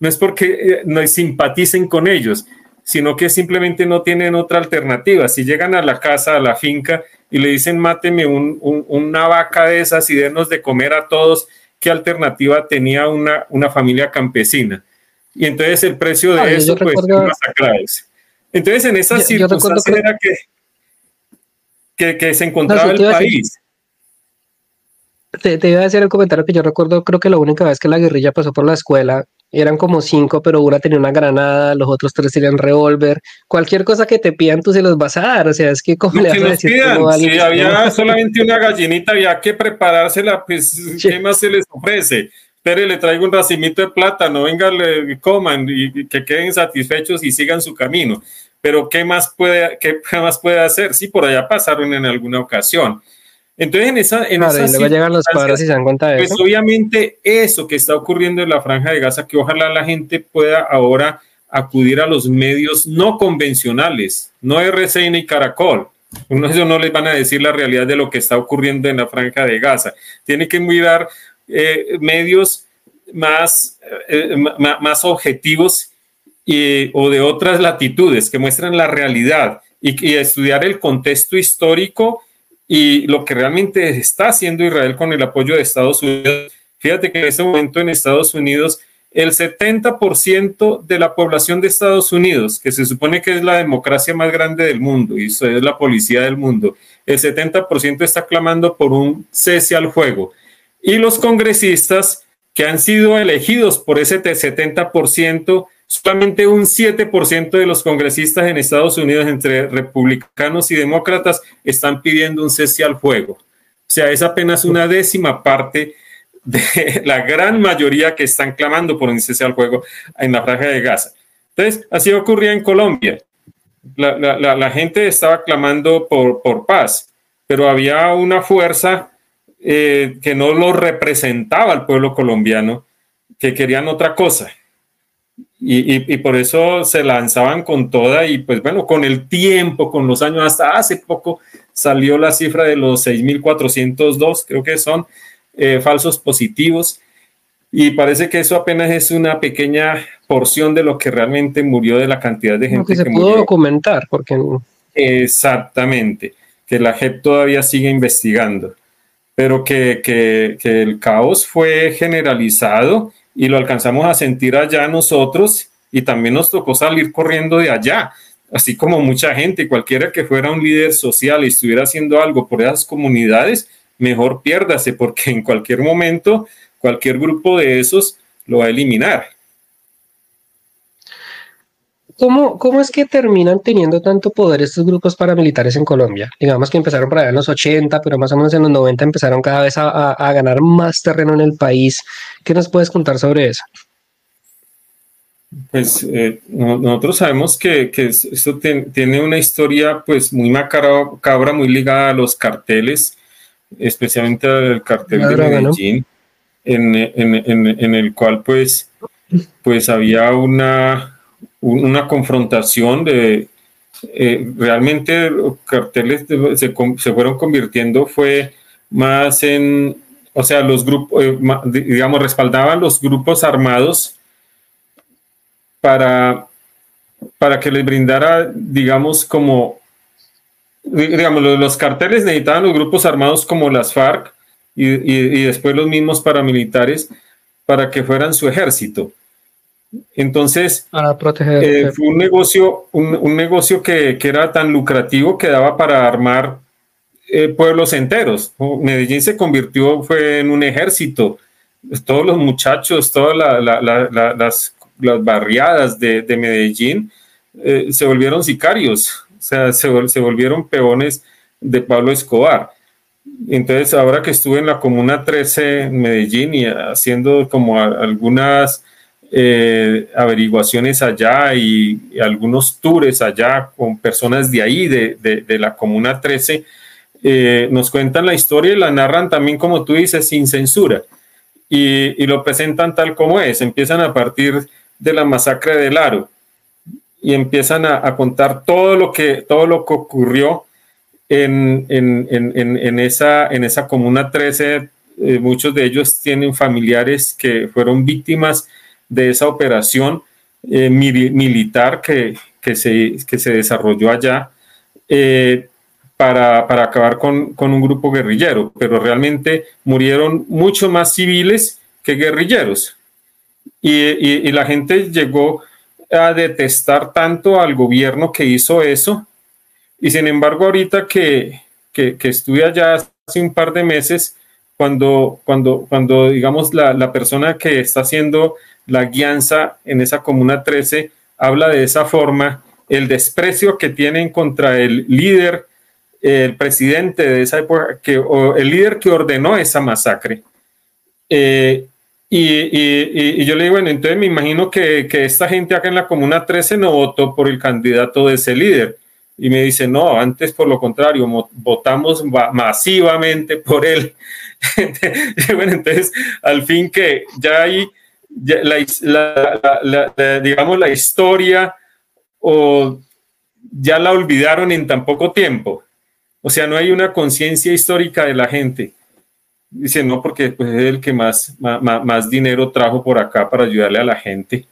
No es porque no simpaticen con ellos, sino que simplemente no tienen otra alternativa. Si llegan a la casa, a la finca, y le dicen, máteme una vaca de esas y denos de comer a todos, ¿qué alternativa tenía una, una familia campesina? Y entonces el precio de eso, pues, masacrados. Entonces, en esa circunstancia era que, que, se encontraba el país. Te, te, iba a decir el comentario que yo recuerdo, creo que la única vez que la guerrilla pasó por la escuela eran como cinco, pero una tenía una granada, los otros tres tenían revólver. Cualquier cosa que te pidan, tú se los vas a dar. O sea, es que como le vas a si había solamente una gallinita, había que preparársela, pues, ¿qué más se les ofrece? Pero le traigo un racimito de plátano, venga, le coman y que queden satisfechos y sigan su camino. Pero ¿qué más puede, qué más puede hacer? Sí, por allá pasaron en alguna ocasión. Entonces, en esa. En llegan los padres y se dan cuenta de pues obviamente, eso que está ocurriendo en la Franja de Gaza, que ojalá la gente pueda ahora acudir a los medios no convencionales, no RCN y Caracol. Uno ellos no les van a decir la realidad de lo que está ocurriendo en la Franja de Gaza. Tiene que mirar eh, medios más, eh, más objetivos y, o de otras latitudes que muestran la realidad y, y estudiar el contexto histórico y lo que realmente está haciendo Israel con el apoyo de Estados Unidos. Fíjate que en este momento en Estados Unidos el 70% de la población de Estados Unidos, que se supone que es la democracia más grande del mundo y es la policía del mundo, el 70% está clamando por un cese al fuego. Y los congresistas que han sido elegidos por ese 70%, solamente un 7% de los congresistas en Estados Unidos, entre republicanos y demócratas, están pidiendo un cese al fuego. O sea, es apenas una décima parte de la gran mayoría que están clamando por un cese al fuego en la franja de Gaza. Entonces, así ocurría en Colombia. La, gente estaba clamando por, por paz, pero había una fuerza eh, que no lo representaba al pueblo colombiano, que querían otra cosa. Y, por eso se lanzaban con toda y pues bueno, con el tiempo, con los años, hasta hace poco salió la cifra de los 6.402, creo que son eh, falsos positivos. Y parece que eso apenas es una pequeña porción de lo que realmente murió de la cantidad de gente que se pudo documentar, porque exactamente que la JEP todavía sigue investigando pero que, que, el caos fue generalizado y lo alcanzamos a sentir allá nosotros y también nos tocó salir corriendo de allá, así como mucha gente, cualquiera que fuera un líder social y estuviera haciendo algo por esas comunidades, mejor piérdase porque en cualquier momento cualquier grupo de esos lo va a eliminar. ¿Cómo, ¿Cómo es que terminan teniendo tanto poder estos grupos paramilitares en Colombia? Digamos que empezaron por allá en los 80, pero más o menos en los 90 empezaron cada vez a, a, ganar más terreno en el país. ¿Qué nos puedes contar sobre eso? Pues eh, nosotros sabemos que, que esto tiene una historia pues muy macabra, muy ligada a los carteles, especialmente al cartel de Medellín, en, en, en, en, el cual pues, pues había una, una confrontación de eh, realmente carteles se, fueron convirtiendo fue más en, o sea, los grupos, eh, digamos, respaldaban los grupos armados para, para que les brindara, digamos, como, digamos, los, carteles necesitaban los grupos armados como las FARC y, y después los mismos paramilitares para que fueran su ejército. Entonces, eh, fue un negocio, un, negocio que, era tan lucrativo que daba para armar eh, pueblos enteros. Medellín se convirtió, fue en un ejército todos los muchachos, todas las, barriadas de, Medellín eh, se volvieron sicarios, o sea, se, se volvieron peones de Pablo Escobar. Entonces, ahora que estuve en la Comuna 13 en Medellín y haciendo como algunas eh, averiguaciones allá y, algunos tours allá con personas de ahí, de, la Comuna 13, eh, nos cuentan la historia y la narran también, como tú dices, sin censura. Y, lo presentan tal como es. Empiezan a partir de la masacre del Aro y empiezan a, contar todo lo que, todo lo que ocurrió en, en, esa, en esa Comuna 13. Eh, muchos de ellos tienen familiares que fueron víctimas de esa operación eh, militar que, se, se, desarrolló allá eh, para, acabar con, un grupo guerrillero, pero realmente murieron mucho más civiles que guerrilleros. Y, la gente llegó a detestar tanto al gobierno que hizo eso. Y sin embargo, ahorita que, que, estuve allá hace un par de meses, cuando, cuando, cuando digamos, la, la persona que está haciendo la guianza en esa comuna 13 habla de esa forma, el desprecio que tienen contra el líder, el presidente de esa época, que, el líder que ordenó esa masacre. Eh, y, yo le digo, bueno, entonces me imagino que, esta gente acá en la Comuna 13 no votó por el candidato de ese líder. Y me dice, no, antes por lo contrario, votamos masivamente por él. bueno, entonces, al fin que ya hay la, digamos, la historia o ya la olvidaron en tan poco tiempo. O sea, no hay una conciencia histórica de la gente. Dice, no, porque pues, es el que más, más, dinero trajo por acá para ayudarle a la gente.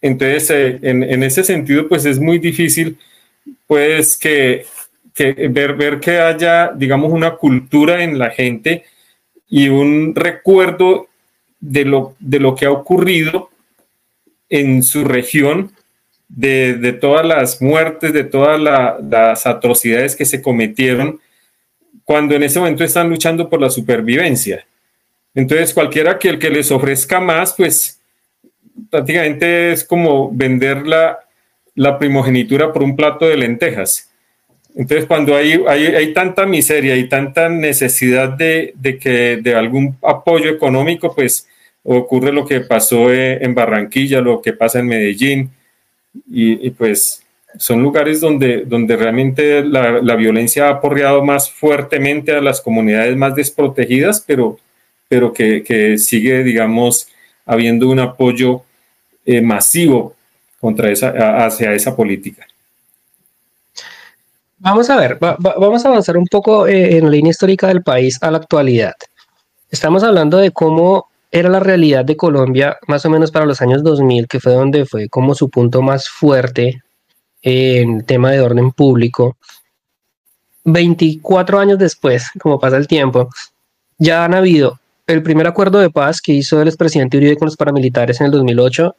Entonces, eh, en, ese sentido, pues es muy difícil, pues, que, que ver, ver que haya, digamos, una cultura en la gente y un recuerdo de lo, de lo que ha ocurrido en su región, de, todas las muertes, de todas las atrocidades que se cometieron, cuando en ese momento están luchando por la supervivencia. Entonces, cualquiera que el que les ofrezca más, pues prácticamente es como vender la, la primogenitura por un plato de lentejas. Entonces, cuando hay, hay, tanta miseria y tanta necesidad de, de, que, de algún apoyo económico, pues ocurre lo que pasó eh, en Barranquilla, lo que pasa en Medellín, y, pues son lugares donde, donde realmente la, violencia ha aporreado más fuertemente a las comunidades más desprotegidas, pero, pero que, sigue, digamos, habiendo un apoyo eh, masivo contra esa, hacia esa política. Vamos a ver, vamos a avanzar un poco eh, en la línea histórica del país a la actualidad. Estamos hablando de cómo era la realidad de Colombia más o menos para los años 2000, que fue donde fue como su punto más fuerte en tema de orden público. 24 años después, como pasa el tiempo, ya han habido el primer acuerdo de paz que hizo el expresidente Uribe con los paramilitares en el 2008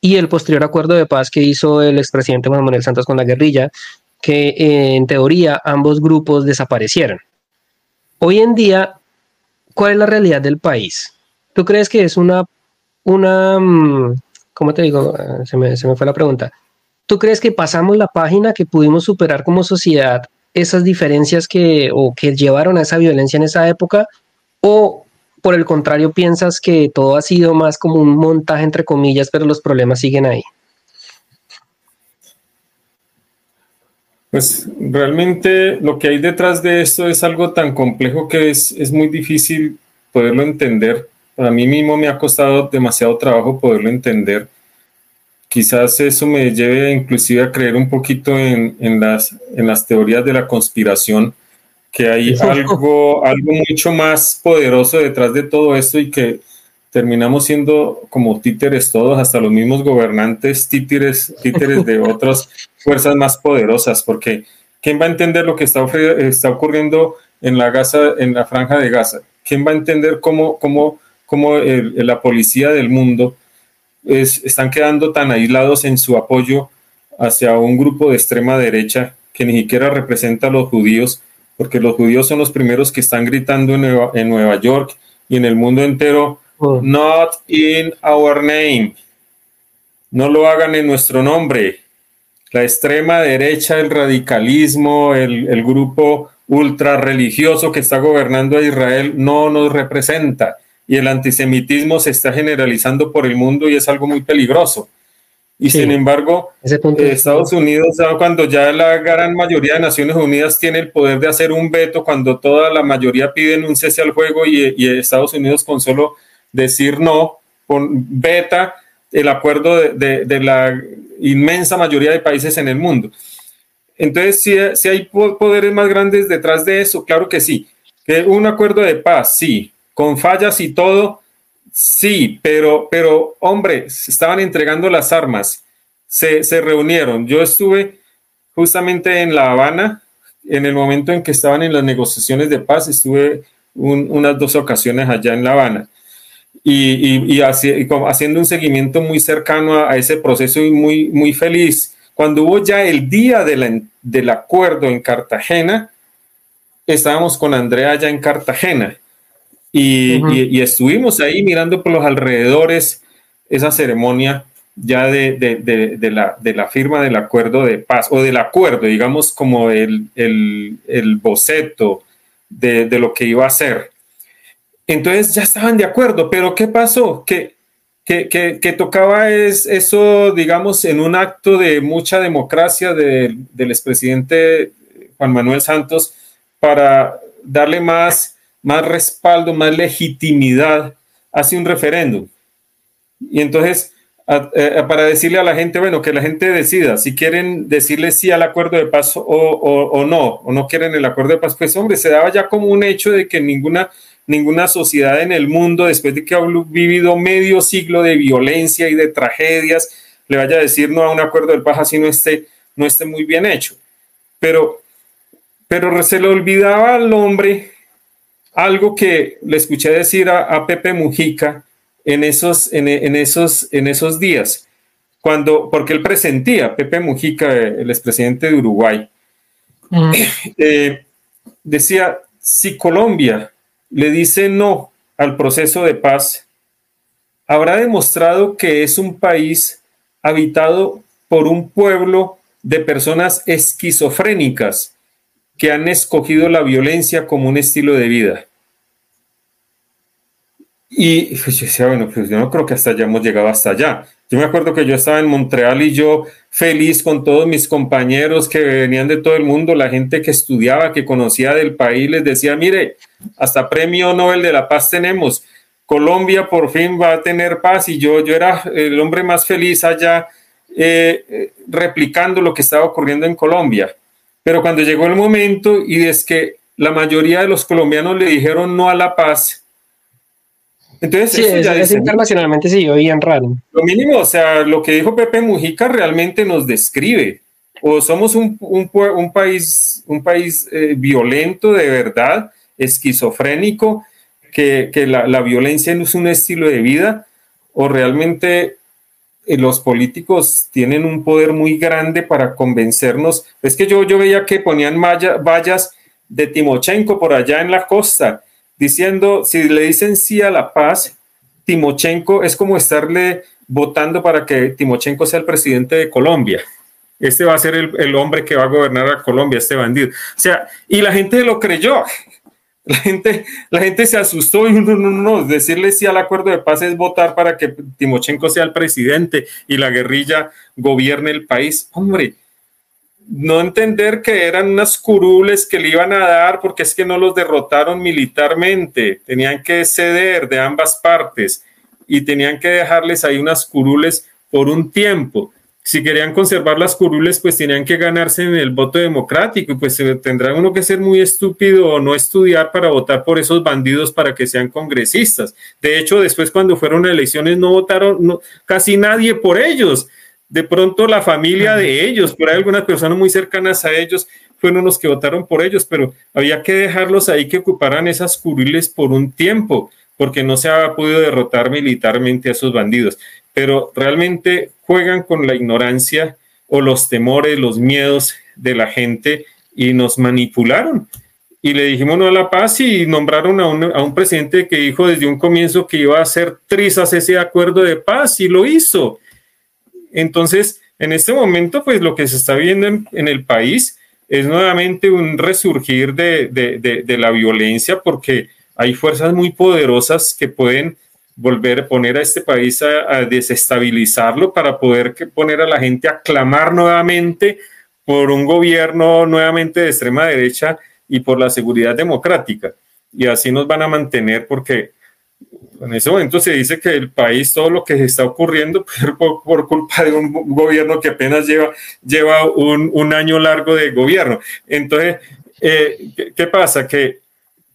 y el posterior acuerdo de paz que hizo el expresidente Juan Manuel Santos con la guerrilla, que en teoría ambos grupos desaparecieron. Hoy en día, ¿cuál es la realidad del país? ¿Tú crees que es una, una, mm, ¿cómo te digo? Ah, se me, se me fue la pregunta. ¿Tú crees que pasamos la página, que pudimos superar como sociedad esas diferencias que, o que llevaron a esa violencia en esa época? ¿O por el contrario piensas que todo ha sido más como un montaje entre comillas, pero los problemas siguen ahí? Pues realmente lo que hay detrás de esto es algo tan complejo que es, es muy difícil poderlo entender a mí mismo me ha costado demasiado trabajo poderlo entender. Quizás eso me lleve inclusive a creer un poquito en, las, en las teorías de la conspiración, que hay algo, algo mucho más poderoso detrás de todo esto y que terminamos siendo como títeres todos, hasta los mismos gobernantes, títeres, títeres de otras fuerzas más poderosas, porque ¿quién va a entender lo que está, está ocurriendo en la, Gaza, en la franja de Gaza? ¿Quién va a entender cómo, cómo como la policía del mundo están quedando tan aislados en su apoyo hacia un grupo de extrema derecha que ni siquiera representa a los judíos, porque los judíos son los primeros que están gritando en Nueva, York y en el mundo entero, Not in our name. No lo hagan en nuestro nombre. La extrema derecha, el radicalismo, el, el grupo ultra religioso que está gobernando a Israel no nos representa y el antisemitismo se está generalizando por el mundo y es algo muy peligroso. Y sin embargo, Estados Unidos, cuando ya la gran mayoría de Naciones Unidas tiene el poder de hacer un veto, cuando toda la mayoría piden un cese al juego y, Estados Unidos con solo decir no, con beta el acuerdo de, de, la inmensa mayoría de países en el mundo. Entonces, si, si hay poderes más grandes detrás de eso, claro que sí. Que un acuerdo de paz, sí, con fallas y todo, sí, pero, pero hombre, estaban entregando las armas, se, reunieron. Yo estuve justamente en La Habana, en el momento en que estaban en las negociaciones de paz, estuve unas dos ocasiones allá en La Habana. Y, y, haciendo un seguimiento muy cercano a, ese proceso y muy, muy feliz. Cuando hubo ya el día del acuerdo en Cartagena, estábamos con Andrea allá en Cartagena y, estuvimos ahí mirando por los alrededores esa ceremonia ya de, la, de la firma del acuerdo de paz o del acuerdo, digamos como el, el, boceto de, lo que iba a ser. Entonces ya estaban de acuerdo, pero ¿qué pasó? Que, que, tocaba es eso, digamos, en un acto de mucha democracia del expresidente Juan Manuel Santos para darle más más respaldo, más legitimidad hacia un referéndum. Y entonces, eh, para decirle a la gente, bueno, que la gente decida si quieren decirle sí al acuerdo de paz o, no, o no quieren el acuerdo de paz, pues hombre, se daba ya como un hecho de que ninguna, ninguna sociedad en el mundo, después de que ha vivido medio siglo de violencia y de tragedias, le vaya a decir no a un acuerdo de paz así no esté, no esté muy bien hecho. Pero, pero se le olvidaba al hombre algo que le escuché decir a, Pepe Mujica en esos, en, esos, en esos días, cuando, porque él presentía, Pepe Mujica, el expresidente de Uruguay, mm. eh, decía, si Colombia le dice no al proceso de paz, habrá demostrado que es un país habitado por un pueblo de personas esquizofrénicas que han escogido la violencia como un estilo de vida. Y pues, yo decía, bueno, pues yo no creo que hasta hemos llegado hasta allá. Yo me acuerdo que yo estaba en Montreal y yo feliz con todos mis compañeros que venían de todo el mundo, la gente que estudiaba, que conocía del país, les decía, mire, hasta premio Nobel de la Paz tenemos. Colombia por fin va a tener paz y yo, yo era el hombre más feliz allá eh, eh, replicando lo que estaba ocurriendo en Colombia. Pero cuando llegó el momento y es que la mayoría de los colombianos le dijeron no a la paz, entonces, sí, es, internacionalmente sí, oían raro. Lo mínimo, o sea, lo que dijo Pepe Mujica realmente nos describe. O somos un, un, país, un país eh, violento de verdad, esquizofrénico, que, que la, la, violencia no es un estilo de vida, o realmente los políticos tienen un poder muy grande para convencernos. Es que yo, yo veía que ponían vallas de Timochenko por allá en la costa, diciendo, si le dicen sí a la paz, Timochenko es como estarle votando para que Timochenko sea el presidente de Colombia. Este va a ser el, hombre que va a gobernar a Colombia, este bandido. O sea, y la gente lo creyó. La gente, la gente se asustó y no, no, no, decirle sí al acuerdo de paz es votar para que Timochenko sea el presidente y la guerrilla gobierne el país. Hombre, no entender que eran unas curules que le iban a dar porque es que no los derrotaron militarmente, tenían que ceder de ambas partes y tenían que dejarles ahí unas curules por un tiempo si querían conservar las curules, pues tenían que ganarse en el voto democrático y pues eh, tendrá uno que ser muy estúpido o no estudiar para votar por esos bandidos para que sean congresistas. De hecho, después cuando fueron elecciones no votaron casi nadie por ellos. De pronto la familia de ellos, por ahí algunas personas muy cercanas a ellos fueron los que votaron por ellos, pero había que dejarlos ahí que ocuparan esas curules por un tiempo porque no se ha podido derrotar militarmente a esos bandidos pero realmente juegan con la ignorancia o los temores, los miedos de la gente y nos manipularon. y le dijimos no a la paz y nombraron a un, presidente que dijo desde un comienzo que iba a hacer trizas ese acuerdo de paz y lo hizo. Entonces, en este momento, pues lo que se está viendo en, el país es nuevamente un resurgir de, la violencia porque hay fuerzas muy poderosas que pueden volver a poner a este país a, desestabilizarlo para poder poner a la gente a clamar nuevamente por un gobierno nuevamente de extrema derecha y por la seguridad democrática. Y así nos van a mantener porque en ese momento se dice que el país, todo lo que está ocurriendo por, por culpa de un gobierno que apenas lleva, lleva un, año largo de gobierno. Entonces, eh, ¿qué, ¿qué, pasa? Que,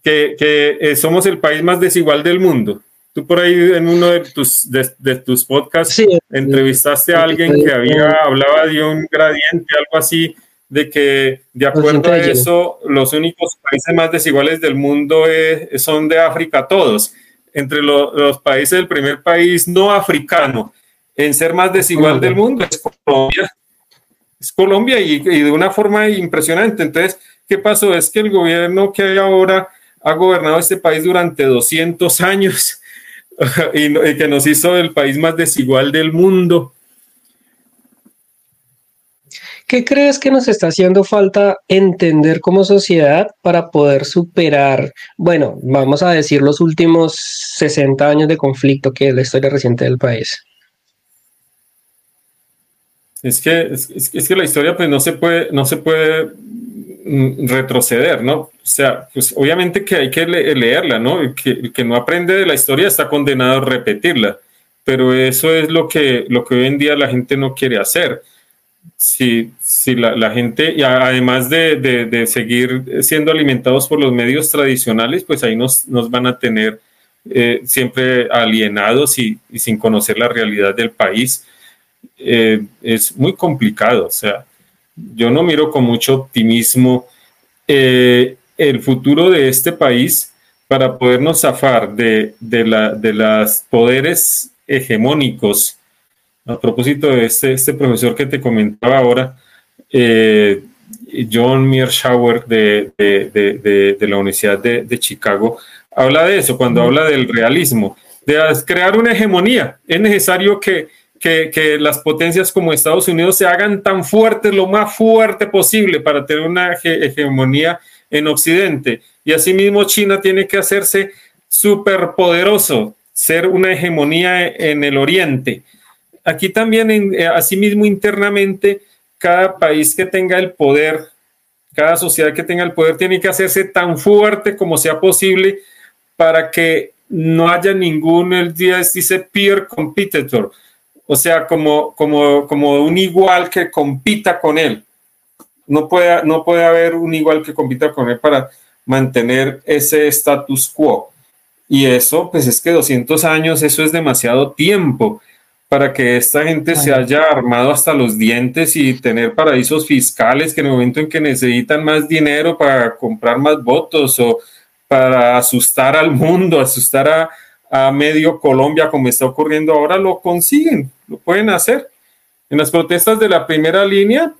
que, que eh, somos el país más desigual del mundo. Tú por ahí en uno de tus, de, de tus podcasts sí, entrevistaste a alguien que había, hablaba de un gradiente, algo así, de que de acuerdo a eso, los únicos países más desiguales del mundo es, son de África todos. Entre lo, los países del primer país no africano en ser más desigual del mundo es Colombia. Es Colombia y, y, de una forma impresionante. Entonces, ¿qué pasó? Es que el gobierno que hay ahora ha gobernado este país durante 200 años y, y que nos hizo el país más desigual del mundo ¿Qué crees que nos está haciendo falta entender como sociedad para poder superar, bueno, vamos a decir los últimos 60 años de conflicto que es la historia reciente del país? Es que, es, es que la historia pues no se puede, no se puede retroceder, ¿no? O sea, pues obviamente que hay que le leerla, ¿no? El que, que no aprende de la historia está condenado a repetirla, pero eso es lo que, lo que hoy en día la gente no quiere hacer si, si la, la, gente, y además de, de, seguir siendo alimentados por los medios tradicionales, pues ahí nos, nos van a tener eh, siempre alienados y, y, sin conocer la realidad del país. Eh, es muy complicado, o sea, yo no miro con mucho optimismo eh, el futuro de este país para podernos zafar de, de, la, de los poderes hegemónicos a propósito de este, este profesor que te comentaba ahora, eh, John Mearshauer de, de, de, de, la Universidad de, Chicago, habla de eso, cuando habla del realismo, de crear una hegemonía. Es necesario que, que, que, las potencias como Estados Unidos se hagan tan fuertes, lo más fuerte posible para tener una hegemonía en Occidente. Y asimismo China tiene que hacerse súper poderoso, ser una hegemonía en el Oriente aquí también, en, eh, asimismo, internamente, cada país que tenga el poder, cada sociedad que tenga el poder, tiene que hacerse tan fuerte como sea posible para que no haya ningún, el día dice peer competitor, o sea, como, como, como un igual que compita con él. No puede, no puede haber un igual que compita con él para mantener ese status quo. Y eso, pues es que 200 años, eso es demasiado tiempo para que esta gente se haya armado hasta los dientes y tener paraísos fiscales que en el momento en que necesitan más dinero para comprar más votos o para asustar al mundo, asustar a, a medio Colombia como está ocurriendo ahora, lo consiguen, lo pueden hacer. En las protestas de la primera línea,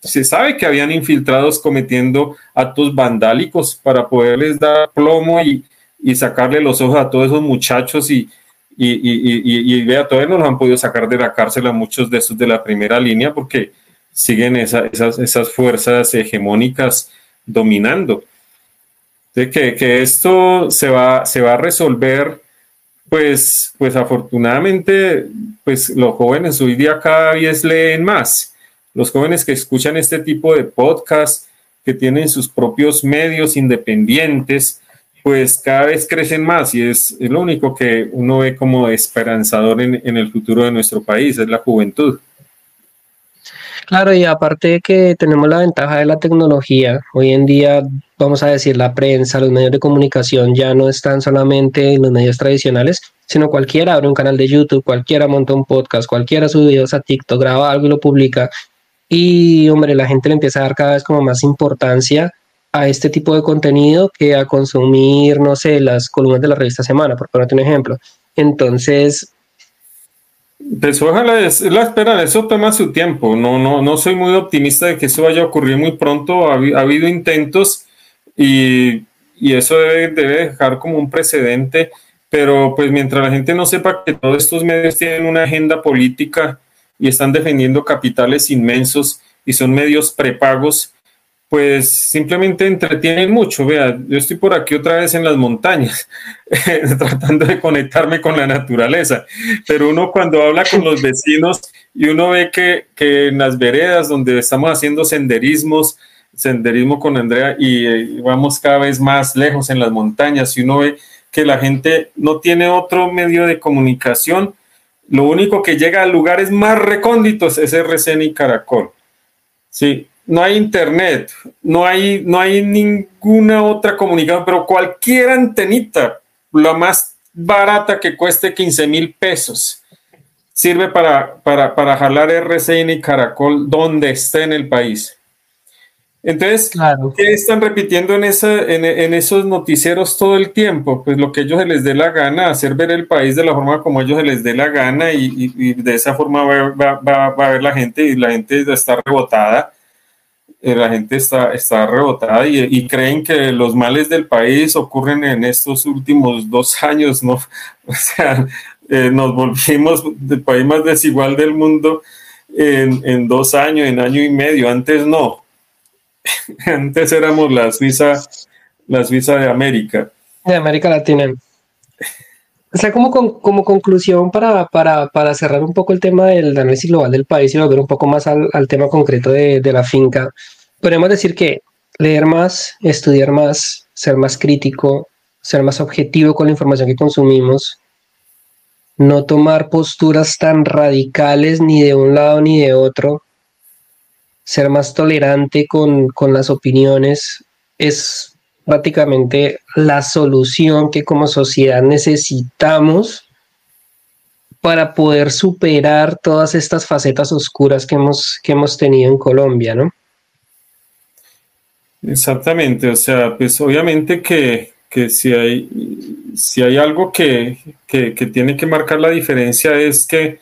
se sabe que habían infiltrados cometiendo actos vandálicos para poderles dar plomo y, y sacarle los ojos a todos esos muchachos y, y, y, y, vea, todavía no nos han podido sacar de la cárcel a muchos de esos de la primera línea porque siguen esa, esas, esas fuerzas hegemónicas dominando. De que, que, esto se va, se va a resolver, pues, pues afortunadamente, pues los jóvenes hoy día cada vez leen más. Los jóvenes que escuchan este tipo de podcast, que tienen sus propios medios independientes, pues cada vez crecen más y es, lo único que uno ve como esperanzador en, el futuro de nuestro país, es la juventud. Claro, y aparte de que tenemos la ventaja de la tecnología, hoy en día, vamos a decir, la prensa, los medios de comunicación ya no están solamente en los medios tradicionales, sino cualquiera abre un canal de YouTube, cualquiera monta un podcast, cualquiera sube videos a TikTok, graba algo y lo publica. Y, hombre, la gente le empieza a dar cada vez como más importancia a este tipo de contenido que a consumir, no sé, las columnas de la revista Semana, por ponerte un ejemplo. Entonces... Pues ojalá es, la espera, eso toma su tiempo. No, no, no soy muy optimista de que eso vaya a ocurrir muy pronto. Ha, ha habido intentos y, y eso debe, debe dejar como un precedente, pero pues mientras la gente no sepa que todos estos medios tienen una agenda política y están defendiendo capitales inmensos y son medios prepagos, pues simplemente entretienen mucho. Vea, yo estoy por aquí otra vez en las montañas, tratando de conectarme con la naturaleza, pero uno cuando habla con los vecinos y uno ve que, que en las veredas donde estamos haciendo senderismos, senderismo con Andrea y vamos cada vez más lejos en las montañas y uno ve que la gente no tiene otro medio de comunicación, lo único que llega a lugares más recónditos es RCN y Caracol. Sí, no hay internet, no hay, no hay ninguna otra comunicación, pero cualquier antenita, la más barata que cueste 15 mil pesos, sirve para, para, para jalar RCN y Caracol donde esté en el país. Entonces, ¿qué están repitiendo en, esa, en, esos noticieros todo el tiempo? Pues lo que ellos se les dé la gana, hacer ver el país de la forma como ellos se les dé la gana y, de esa forma va, a ver la gente y la gente está rebotada. Eh, la gente está, está rebotada y, creen que los males del país ocurren en estos últimos dos años, ¿no? O sea, eh, nos volvimos el país más desigual del mundo en, en dos años, en año y medio. Antes no Antes éramos la Suiza, la Suiza de América. De América Latina. O sea, como, como conclusión para, para, cerrar un poco el tema del análisis global del país y volver un poco más al, tema concreto de, de, la finca, podemos decir que leer más, estudiar más, ser más crítico, ser más objetivo con la información que consumimos, no tomar posturas tan radicales ni de un lado ni de otro, ser más tolerante con, las opiniones es prácticamente la solución que como sociedad necesitamos para poder superar todas estas facetas oscuras que hemos, que hemos tenido en Colombia, ¿no? Exactamente, o sea, pues obviamente que, si, hay, si hay algo que, que, tiene que marcar la diferencia es que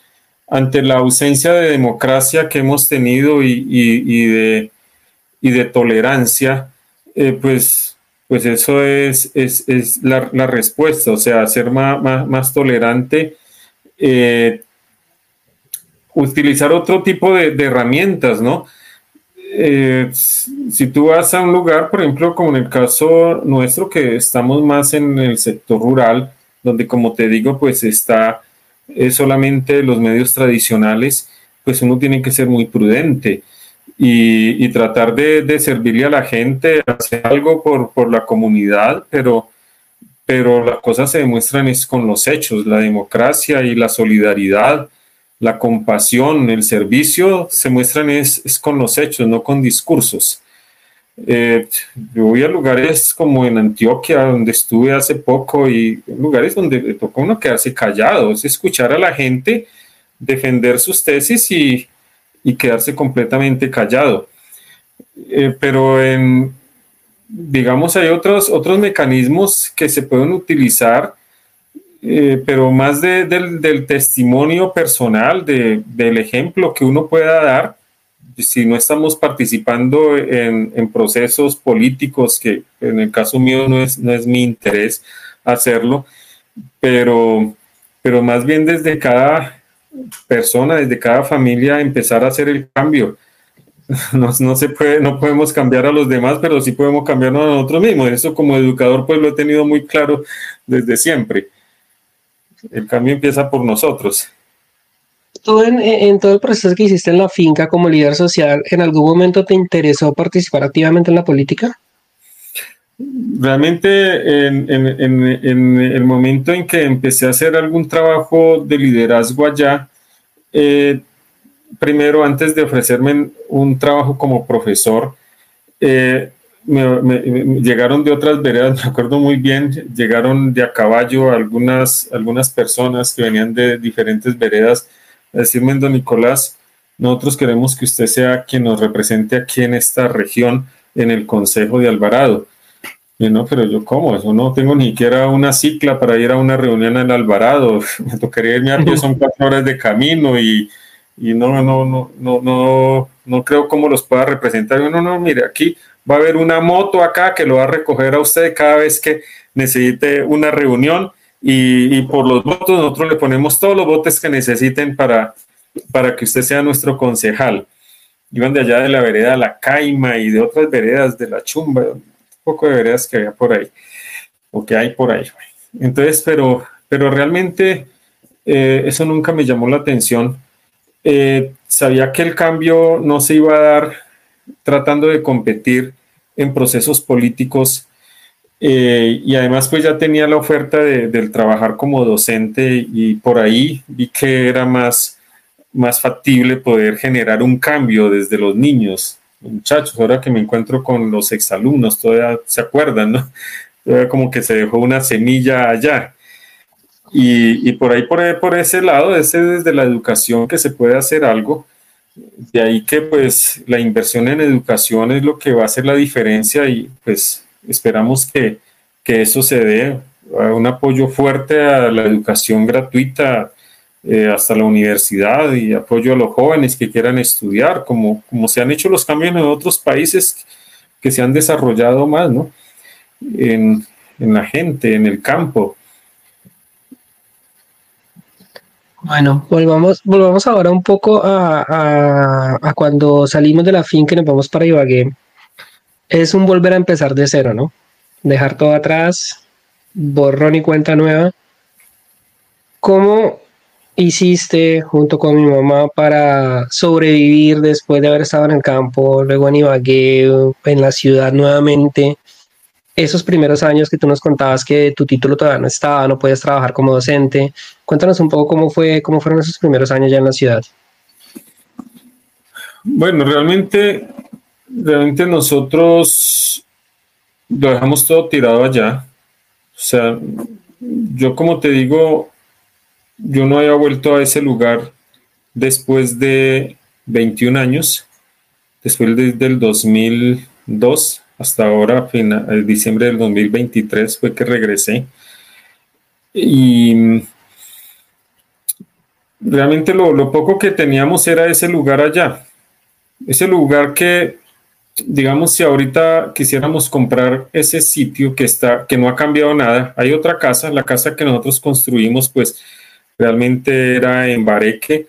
ante la ausencia de democracia que hemos tenido y, de, de, tolerancia, eh, pues, pues eso es, es, la, respuesta, o sea, ser más, más, tolerante, eh, utilizar otro tipo de, herramientas, ¿no? Eh, si tú vas a un lugar, por ejemplo, como en el caso nuestro, que estamos más en el sector rural, donde como te digo, pues está es solamente los medios tradicionales, pues uno tiene que ser muy prudente y, tratar de, servirle a la gente, hacer algo por, la comunidad, pero, pero las cosas se demuestran es con los hechos, la democracia y la solidaridad, la compasión, el servicio se muestran es, es con los hechos, no con discursos. Eh, yo voy a lugares como en Antioquia, donde estuve hace poco, y lugares donde le toca uno quedarse callado, es escuchar a la gente defender sus tesis y, quedarse completamente callado. Eh, pero en, digamos, hay otros, otros mecanismos que se pueden utilizar, eh, pero más del, testimonio personal, del ejemplo que uno pueda dar si no estamos participando en, procesos políticos, que en el caso mío no es, no es mi interés hacerlo, pero, pero más bien desde cada persona, desde cada familia, empezar a hacer el cambio. No, no, se puede, no podemos cambiar a los demás, pero sí podemos cambiarnos a nosotros mismos. Eso como educador pues lo he tenido muy claro desde siempre. El cambio empieza por nosotros tú en, todo el proceso que hiciste en la finca como líder social, ¿en algún momento te interesó participar activamente en la política? Realmente en, el momento en que empecé a hacer algún trabajo de liderazgo allá, eh, primero antes de ofrecerme un trabajo como profesor, eh, llegaron de otras veredas, me acuerdo muy bien, llegaron de a caballo algunas, algunas personas que venían de diferentes veredas decirme, don Nicolás, nosotros queremos que usted sea quien nos represente aquí en esta región, en el Consejo de Alvarado. Y no, pero yo, ¿cómo? Eso no tengo ni siquiera una cicla para ir a una reunión en Alvarado. Me tocaría irme a pie, son cuatro horas de camino y, y no, no, no, no, no, no creo cómo los pueda representar. No, no, mire, aquí va a haber una moto acá que lo va a recoger a usted cada vez que necesite una reunión y, por los votos nosotros le ponemos todos los votos que necesiten para, para que usted sea nuestro concejal. Iban de allá de la vereda La Caima y de otras veredas de la Chumba, poco de veredas que había por ahí, o que hay por ahí. Entonces, pero, pero realmente eh, eso nunca me llamó la atención. Eh, sabía que el cambio no se iba a dar tratando de competir en procesos políticos eh, y además pues ya tenía la oferta de, del trabajar como docente y por ahí vi que era más, más factible poder generar un cambio desde los niños. Muchachos, ahora que me encuentro con los exalumnos, todavía se acuerdan, ¿no? Todavía como que se dejó una semilla allá. Y, por ahí, por, por ese lado, ese desde la educación que se puede hacer algo. De ahí que pues la inversión en educación es lo que va a hacer la diferencia y pues esperamos que, eso se dé, un apoyo fuerte a la educación gratuita eh, hasta la universidad y apoyo a los jóvenes que quieran estudiar, como, como se han hecho los cambios en otros países que se han desarrollado más, ¿no? En, la gente, en el campo. Bueno, volvamos, volvamos ahora un poco a, a, cuando salimos de la finca y nos vamos para Ibagué es un volver a empezar de cero, ¿no? Dejar todo atrás, borrón y cuenta nueva. ¿Cómo hiciste junto con mi mamá para sobrevivir después de haber estado en el campo, luego en Ibagué, en la ciudad nuevamente? Esos primeros años que tú nos contabas que tu título todavía no estaba, no podías trabajar como docente. Cuéntanos un poco cómo fue, cómo fueron esos primeros años ya en la ciudad. Bueno, realmente realmente nosotros lo dejamos todo tirado allá. O sea, yo como te digo, yo no había vuelto a ese lugar después de 21 años, después desde el 2002 hasta ahora, en diciembre del 2023 fue que regresé. Y realmente lo, lo poco que teníamos era ese lugar allá. Ese lugar que digamos, si ahorita quisiéramos comprar ese sitio que está, que no ha cambiado nada, hay otra casa, la casa que nosotros construimos, pues realmente era en Bareque.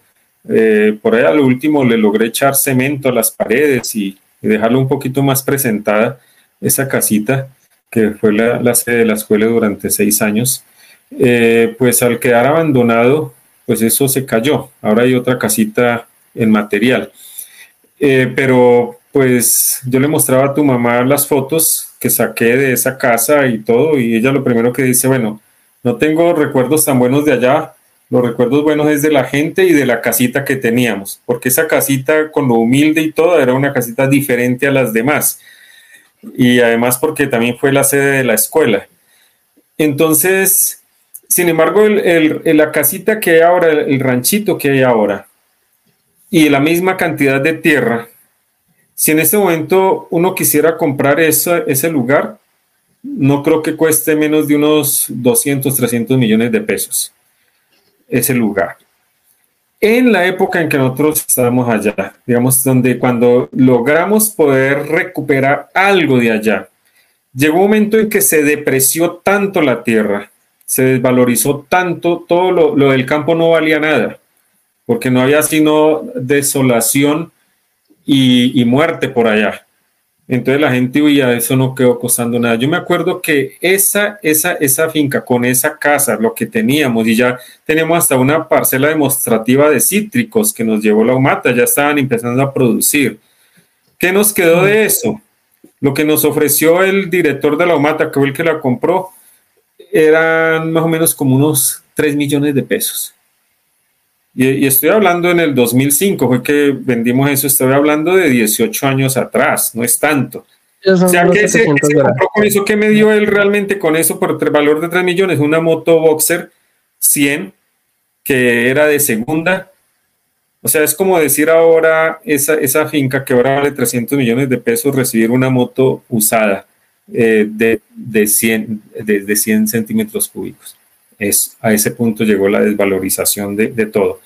Eh, por ahí al último le logré echar cemento a las paredes y, dejarlo un poquito más presentada, esa casita, que fue la, sede de la escuela durante seis años. Eh, pues al quedar abandonado, pues eso se cayó. Ahora hay otra casita en material. Eh, pero pues yo le mostraba a tu mamá las fotos que saqué de esa casa y todo, y ella lo primero que dice, bueno, no tengo recuerdos tan buenos de allá, los recuerdos buenos es de la gente y de la casita que teníamos, porque esa casita con lo humilde y todo era una casita diferente a las demás, y además porque también fue la sede de la escuela. Entonces, sin embargo, la casita que hay ahora, el ranchito que hay ahora, y la misma cantidad de tierra, si en este momento uno quisiera comprar ese lugar, no creo que cueste menos de unos 200, 300 millones de pesos ese lugar. En la época en que nosotros estábamos allá, digamos, donde cuando logramos poder recuperar algo de allá, llegó un momento en que se depreció tanto la tierra, se desvalorizó tanto, todo lo, lo del campo no valía nada, porque no había sino desolación y, muerte por allá. Entonces la gente huía, eso no quedó costando nada. Yo me acuerdo que esa, esa, esa finca con esa casa, lo que teníamos, y ya tenemos hasta una parcela demostrativa de cítricos que nos llevó la humata, ya estaban empezando a producir. ¿Qué nos quedó de eso? Lo que nos ofreció el director de la humata, que fue el que la compró, eran más o menos como unos 3 millones de pesos. Y, estoy hablando en el 2005, fue que vendimos eso, estoy hablando de 18 años atrás, no es tanto. O sea, que ese, con eso, ¿qué me dio él realmente con eso por valor de 3 millones? Una moto Boxer 100, que era de segunda. O sea, es como decir ahora esa, esa finca que ahora vale 300 millones de pesos, recibir una moto usada eh, de, de, 100, de, 100 centímetros cúbicos. Es, a ese punto llegó la desvalorización de, todo.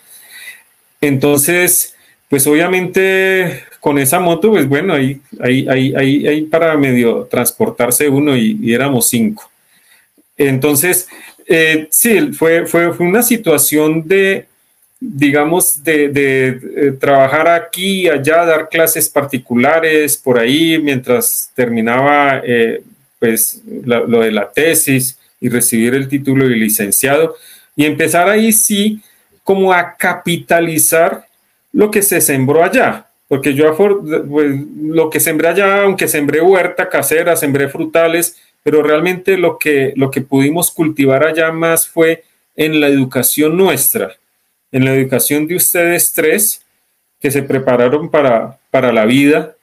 Entonces, pues obviamente con esa moto, pues bueno, ahí, ahí, ahí, ahí, para medio transportarse uno y, éramos cinco. Entonces, eh, sí, fue, fue, fue una situación de, digamos, de, trabajar aquí allá, dar clases particulares por ahí mientras terminaba eh, pues lo de la tesis y recibir el título de licenciado y empezar ahí sí como a capitalizar lo que se sembró allá, porque yo pues, lo que sembré allá, aunque sembré huerta casera, sembré frutales, pero realmente lo que, lo que pudimos cultivar allá más fue en la educación nuestra en la educación de ustedes tres que se prepararon para, para la vida.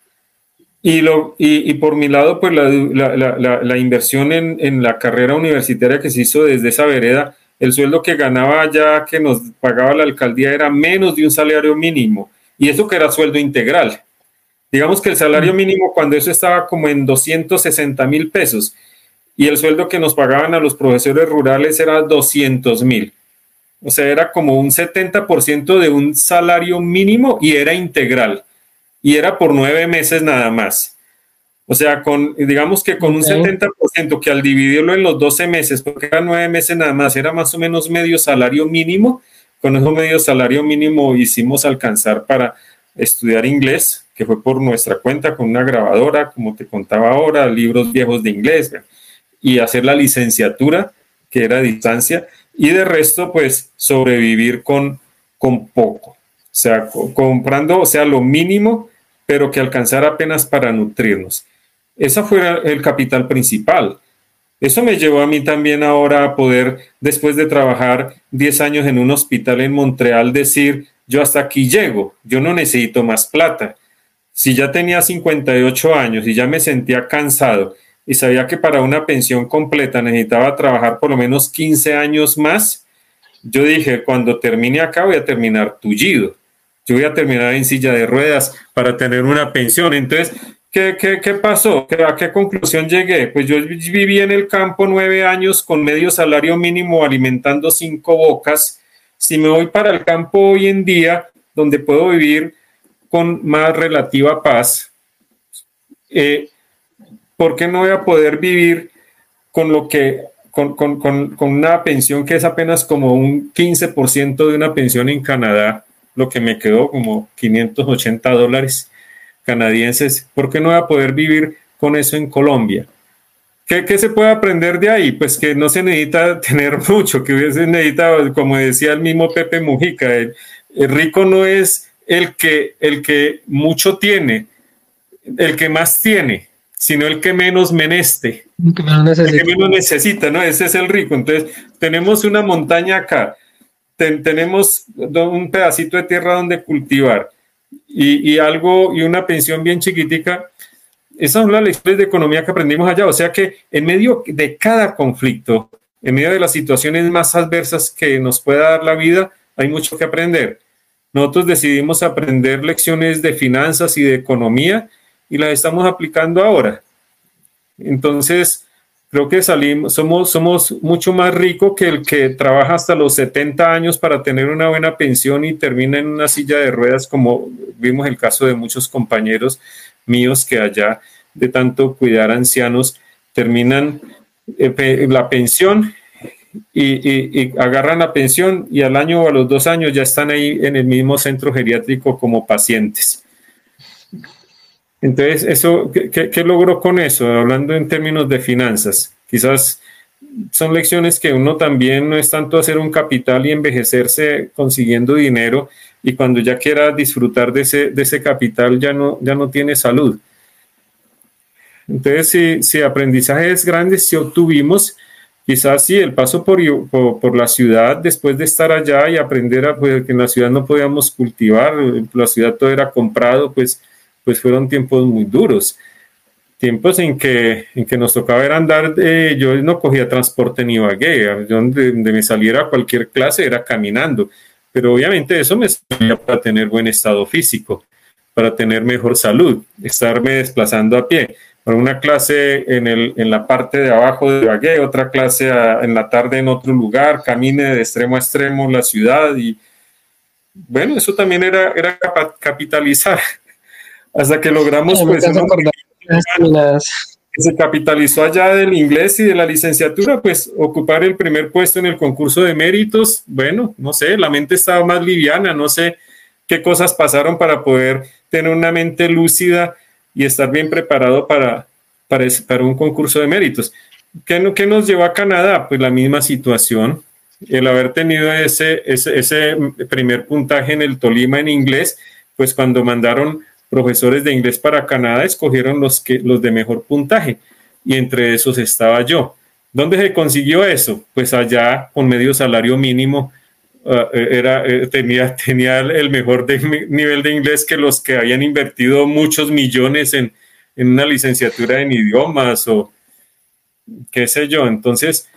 Y, lo, y, por mi lado, pues la, la, la, inversión en, en, la carrera universitaria que se hizo desde esa vereda, el sueldo que ganaba ya que nos pagaba la alcaldía era menos de un salario mínimo. Y eso que era sueldo integral. Digamos que el salario mínimo cuando eso estaba como en 260 mil pesos y el sueldo que nos pagaban a los profesores rurales era 200 mil. O sea, era como un 70% de un salario mínimo y era integral. Y era por nueve meses nada más. O sea, con, digamos que con un 70% que al dividirlo en los 12 meses, porque eran nueve meses nada más, era más o menos medio salario mínimo. Con ese medio salario mínimo hicimos alcanzar para estudiar inglés, que fue por nuestra cuenta con una grabadora, como te contaba ahora, libros viejos de inglés, y hacer la licenciatura, que era a distancia y de resto, pues sobrevivir con, con poco. O sea, comprando, o sea, lo mínimo, pero que alcanzara apenas para nutrirnos. Ese fue el capital principal. Eso me llevó a mí también ahora a poder, después de trabajar 10 años en un hospital en Montreal, decir, yo hasta aquí llego, yo no necesito más plata. Si ya tenía 58 años y ya me sentía cansado y sabía que para una pensión completa necesitaba trabajar por lo menos 15 años más, yo dije, cuando termine acá voy a terminar tullido. Yo voy a terminar en silla de ruedas para tener una pensión. Entonces, ¿qué, qué, pasó? ¿A qué conclusión llegué? Pues yo viví en el campo nueve años con medio salario mínimo alimentando cinco bocas. Si me voy para el campo hoy en día, donde puedo vivir con más relativa paz, eh, ¿por qué no voy a poder vivir con lo que, con, con, con una pensión que es apenas como un 15% de una pensión en Canadá, lo que me quedó como 580 dólares canadienses? ¿Por qué no voy a poder vivir con eso en Colombia? ¿Qué, ¿Qué, se puede aprender de ahí? Pues que no se necesita tener mucho, que se necesita, como decía el mismo Pepe Mujica, el, el, rico no es el que, el que mucho tiene, el que más tiene sino el que menos meneste, el que menos necesita, ¿no? Ese es el rico. Entonces, tenemos una montaña acá, tenemos un pedacito de tierra donde cultivar y, y, algo y una pensión bien chiquitica. Esas son las lecciones de economía que aprendimos allá. O sea que en medio de cada conflicto, en medio de las situaciones más adversas que nos pueda dar la vida, hay mucho que aprender. Nosotros decidimos aprender lecciones de finanzas y de economía y las estamos aplicando ahora. Entonces, creo que salimos, somos, somos mucho más ricos que el que trabaja hasta los 70 años para tener una buena pensión y termina en una silla de ruedas, como vimos el caso de muchos compañeros míos que allá de tanto cuidar ancianos terminan eh, la pensión y, y, agarran la pensión y al año o a los dos años ya están ahí en el mismo centro geriátrico como pacientes. Entonces, eso, ¿qué, ¿qué, logró con eso? Hablando en términos de finanzas, quizás son lecciones que uno también no es tanto hacer un capital y envejecerse consiguiendo dinero y cuando ya quiera disfrutar de ese, de ese capital ya no, ya no tiene salud. Entonces, si, si aprendizajes grandes si obtuvimos, quizás sí, el paso por, por, por, la ciudad después de estar allá y aprender a, pues, que en la ciudad no podíamos cultivar, la ciudad todo era comprado, pues pues fueron tiempos muy duros. Tiempos en que, en que nos tocaba ver andar, yo no cogía transporte ni bagué, donde, me saliera cualquier clase era caminando, pero obviamente eso me servía para tener buen estado físico, para tener mejor salud, estarme desplazando a pie. Para una clase en, el, en la parte de abajo de Bagué, otra clase en la tarde en otro lugar, camine de extremo a extremo la ciudad y bueno, eso también era, era capitalizar hasta que logramos pues, que se capitalizó allá del inglés y de la licenciatura, pues ocupar el primer puesto en el concurso de méritos, bueno, no sé, la mente estaba más liviana, no sé qué cosas pasaron para poder tener una mente lúcida y estar bien preparado para, para, para un concurso de méritos. ¿Qué, ¿Qué, nos llevó a Canadá? Pues la misma situación, el haber tenido ese, ese, ese primer puntaje en el Tolima en inglés, pues cuando mandaron profesores de inglés para Canadá, escogieron los, que, los de mejor puntaje y entre esos estaba yo. ¿Dónde se consiguió eso? Pues allá con medio salario mínimo ah, eh, era, eh, tenía, tenía el mejor nivel de inglés que los que habían invertido muchos millones en, en una licenciatura en idiomas o qué sé yo. Entonces,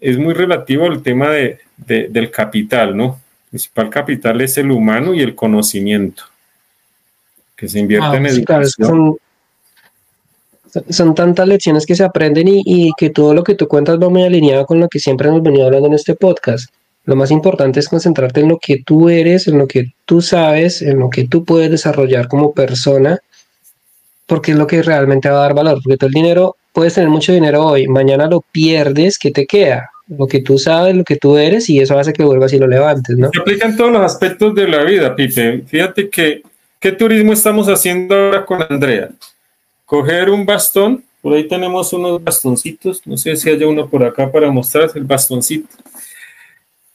es muy relativo el tema de, del capital, ¿no? El principal capital es el humano y el conocimiento que se invierte ah, en educación. son, tantas lecciones que se aprenden y, que todo lo que tú cuentas va muy alineado con lo que siempre hemos venido hablando en este podcast. Lo más importante es concentrarte en lo que tú eres, en lo que tú sabes, en lo que tú puedes desarrollar como persona, porque es lo que realmente va a dar valor. Porque todo el dinero, puedes tener mucho dinero hoy, mañana lo pierdes, ¿qué te queda? Lo que tú sabes, lo que tú eres, y eso hace que vuelvas y lo levantes, ¿no? Se aplican todos los aspectos de la vida, Pipe. Fíjate que ¿Qué turismo estamos haciendo ahora con Andrea? Coger un bastón, por ahí tenemos unos bastoncitos, no sé si haya uno por acá para mostrar el bastoncito,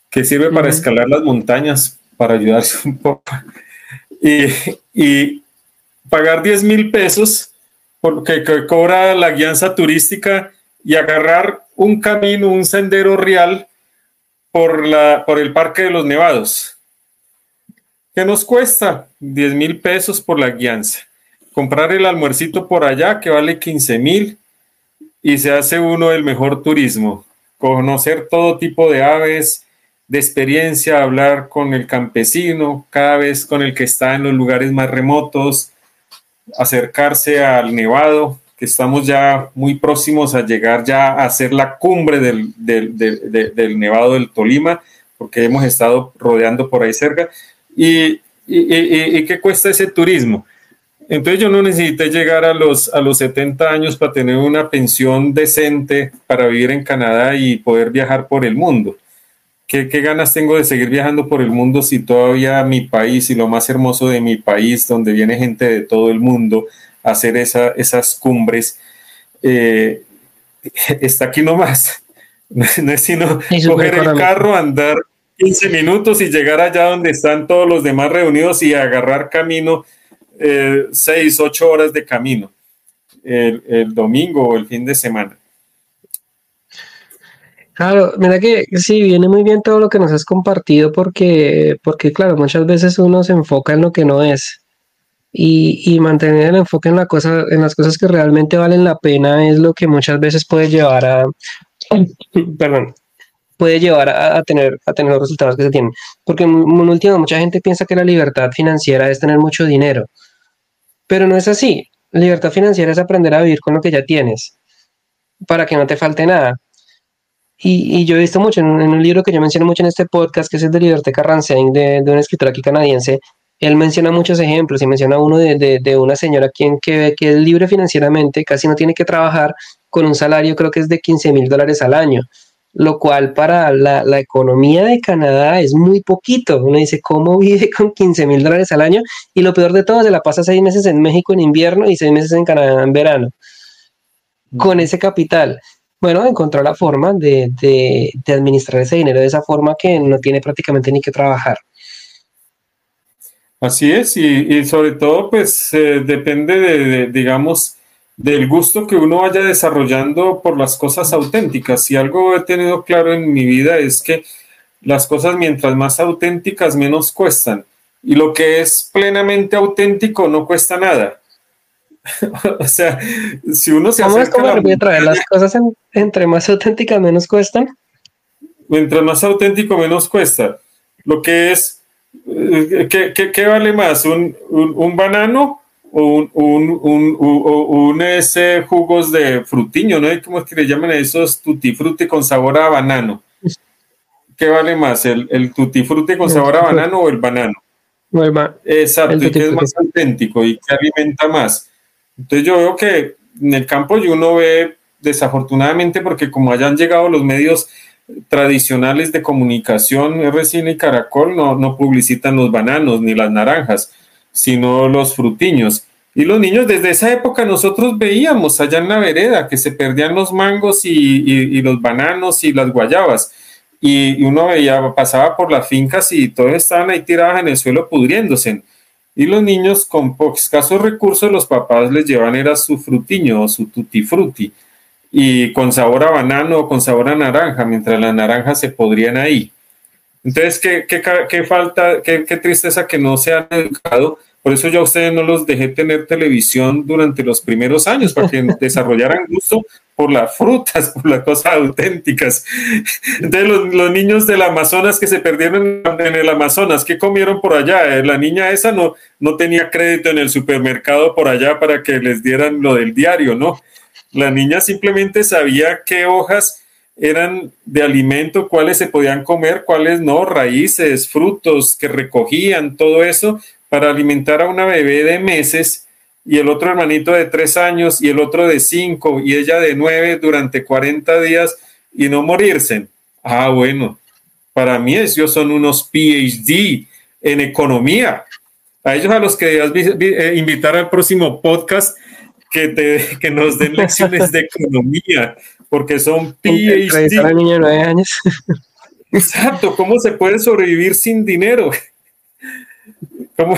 que sirve para escalar las montañas, para ayudarse un poco. Y, pagar 10 mil pesos porque cobra la guianza turística y agarrar un camino, un sendero real por, la, por el Parque de los Nevados ¿Qué nos cuesta? 10 mil pesos por la guianza. Comprar el almuercito por allá que vale 15 mil y se hace uno el mejor turismo. Conocer todo tipo de aves, de experiencia, hablar con el campesino, cada vez con el que está en los lugares más remotos, acercarse al nevado, que estamos ya muy próximos a llegar ya a ser la cumbre del, del nevado del Tolima, porque hemos estado rodeando por ahí cerca ¿Y, y, qué cuesta ese turismo? Entonces yo no necesité llegar a los, a los 70 años para tener una pensión decente para vivir en Canadá y poder viajar por el mundo. ¿Qué, ¿Qué, ganas tengo de seguir viajando por el mundo si todavía mi país y lo más hermoso de mi país, donde viene gente de todo el mundo a hacer esa, esas cumbres, eh, está aquí nomás? No es sino coger el carro, andar 15 minutos y llegar allá donde están todos los demás reunidos y agarrar camino, eh, 6, 8 horas de camino el, domingo o el fin de semana. Claro, mira que sí, viene muy bien todo lo que nos has compartido porque, porque claro, muchas veces uno se enfoca en lo que no es y, y, mantener el enfoque en, la cosa, en las cosas que realmente valen la pena es lo que muchas veces puede llevar a, perdón, puede llevar a, tener, a tener los resultados que se tienen. Porque en, último, mucha gente piensa que la libertad financiera es tener mucho dinero, pero no es así. La libertad financiera es aprender a vivir con lo que ya tienes, para que no te falte nada. Y, yo he visto mucho en, un libro que yo menciono mucho en este podcast, que es el de Liberté Carranzain, de, de un escritor aquí canadiense, él menciona muchos ejemplos y menciona uno de, de, una señora quien que, que es libre financieramente, casi no tiene que trabajar con un salario creo que es de 15 mil dólares al año lo cual para la, economía de Canadá es muy poquito. Uno dice, ¿cómo vive con 15 mil dólares al año? Y lo peor de todo, se la pasa seis meses en México en invierno y seis meses en Canadá en verano. Con ese capital. Bueno, encontró la forma de, administrar ese dinero de esa forma que no tiene prácticamente ni que trabajar. Así es, y, sobre todo, pues eh, depende de, digamos, del gusto que uno vaya desarrollando por las cosas auténticas. Si algo he tenido claro en mi vida es que las cosas mientras más auténticas menos cuestan y lo que es plenamente auténtico no cuesta nada. o sea, si uno se hace las cosas entre más auténticas menos cuestan. Mientras más auténtico menos cuesta. Lo que es, eh, ¿qué, vale más? ¿Un, un banano un, un, un, ese jugos de frutiño, ¿no? ¿Cómo es que le llaman a esos tutti frutti con sabor a banano? ¿Qué vale más, el, el tutti frutti con sabor a banano o el banano? Exacto, y que es más auténtico y que alimenta más. Entonces yo veo que en el campo y uno ve, desafortunadamente, porque como hayan llegado los medios tradicionales de comunicación, RCN y Caracol no, no publicitan los bananos ni las naranjas, sino los frutiños. Y los niños desde esa época nosotros veíamos allá en la vereda que se perdían los mangos y, los bananos y las guayabas. Y, uno veía, pasaba por las fincas y todos estaban ahí tirados en el suelo pudriéndose. Y los niños con escasos recursos, los papás les llevan era su frutiño o su tutti frutti y con sabor a banano o con sabor a naranja, mientras las naranjas se podrían ahí. Entonces, ¿qué, qué, falta, qué, qué tristeza que no se han educado por eso yo a ustedes no los dejé tener televisión durante los primeros años, para que desarrollaran gusto por las frutas, por las cosas auténticas. Entonces los, niños del Amazonas que se perdieron en el Amazonas, ¿qué comieron por allá? Eh, la niña esa no, no tenía crédito en el supermercado por allá para que les dieran lo del diario, ¿no? La niña simplemente sabía qué hojas eran de alimento, cuáles se podían comer, cuáles no, raíces, frutos que recogían, todo eso, para alimentar a una bebé de meses y el otro hermanito de tres años y el otro de cinco y ella de nueve durante 40 días y no morirse. Ah, bueno, para mí ellos son unos PhD en economía. A ellos a los que debas eh, invitar al próximo podcast que, te, que nos den lecciones de economía, porque son PhD. Niño de nueve años. Exacto, ¿cómo se puede sobrevivir sin dinero? ¿Cómo,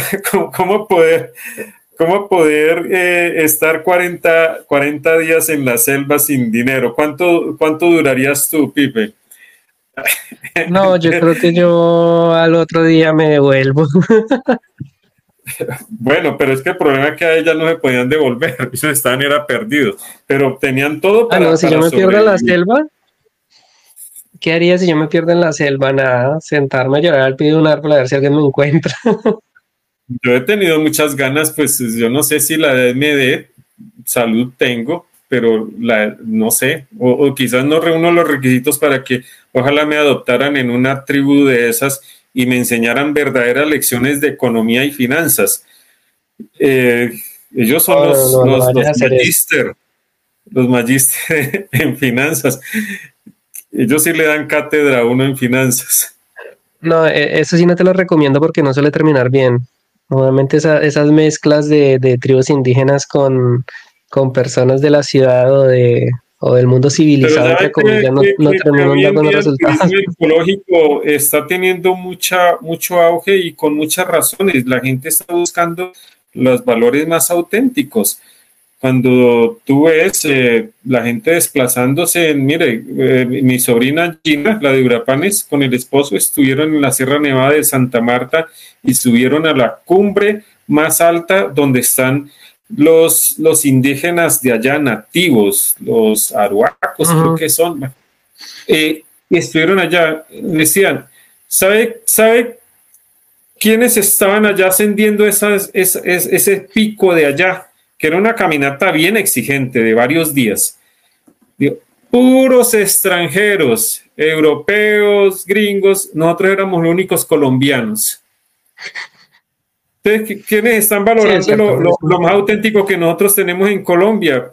cómo, poder, cómo poder eh, estar 40, 40 días en la selva sin dinero? ¿Cuánto, cuánto durarías tú, Pipe? No, yo creo que yo al otro día me devuelvo. Bueno, pero es que el problema es que a ellas no se podían devolver, ellos estaban era perdidos, pero tenían todo para. Ah, no, si yo me pierdo en la selva, ¿qué haría si yo me pierdo en la selva? Nada, sentarme a llorar al pie de un árbol a ver si alguien me encuentra. Yo he tenido muchas ganas, pues yo no sé si la MD, salud tengo, pero la, no sé, o, quizás no reúno los requisitos para que ojalá me adoptaran en una tribu de esas y me enseñaran verdaderas lecciones de economía y finanzas. Eh, ellos son los, los, magister, los magister en finanzas. Ellos sí le dan cátedra a uno en finanzas. No, e, eso sí no te lo recomiendo porque no suele terminar bien. Normalmente esas mezclas de, tribus indígenas con, personas de la ciudad o de o del mundo civilizado, entre comillas, no, no terminan dando resultados. El ecológico está teniendo mucha, mucho auge y con muchas razones. La gente está buscando los valores más auténticos cuando tú ves eh, la gente desplazándose, mire, eh, mi sobrina Gina, la de Urapanes, con el esposo estuvieron en la Sierra Nevada de Santa Marta y subieron a la cumbre más alta donde están los, los indígenas de allá nativos, los aruacos, creo que son. Eh, estuvieron allá, decían, ¿sabe, ¿sabe quiénes estaban allá ascendiendo esas, ese pico de allá? que era una caminata bien exigente de varios días. puros extranjeros, europeos, gringos, nosotros éramos los únicos colombianos. Entonces, ¿quiénes están valorando lo, más auténtico que nosotros tenemos en Colombia?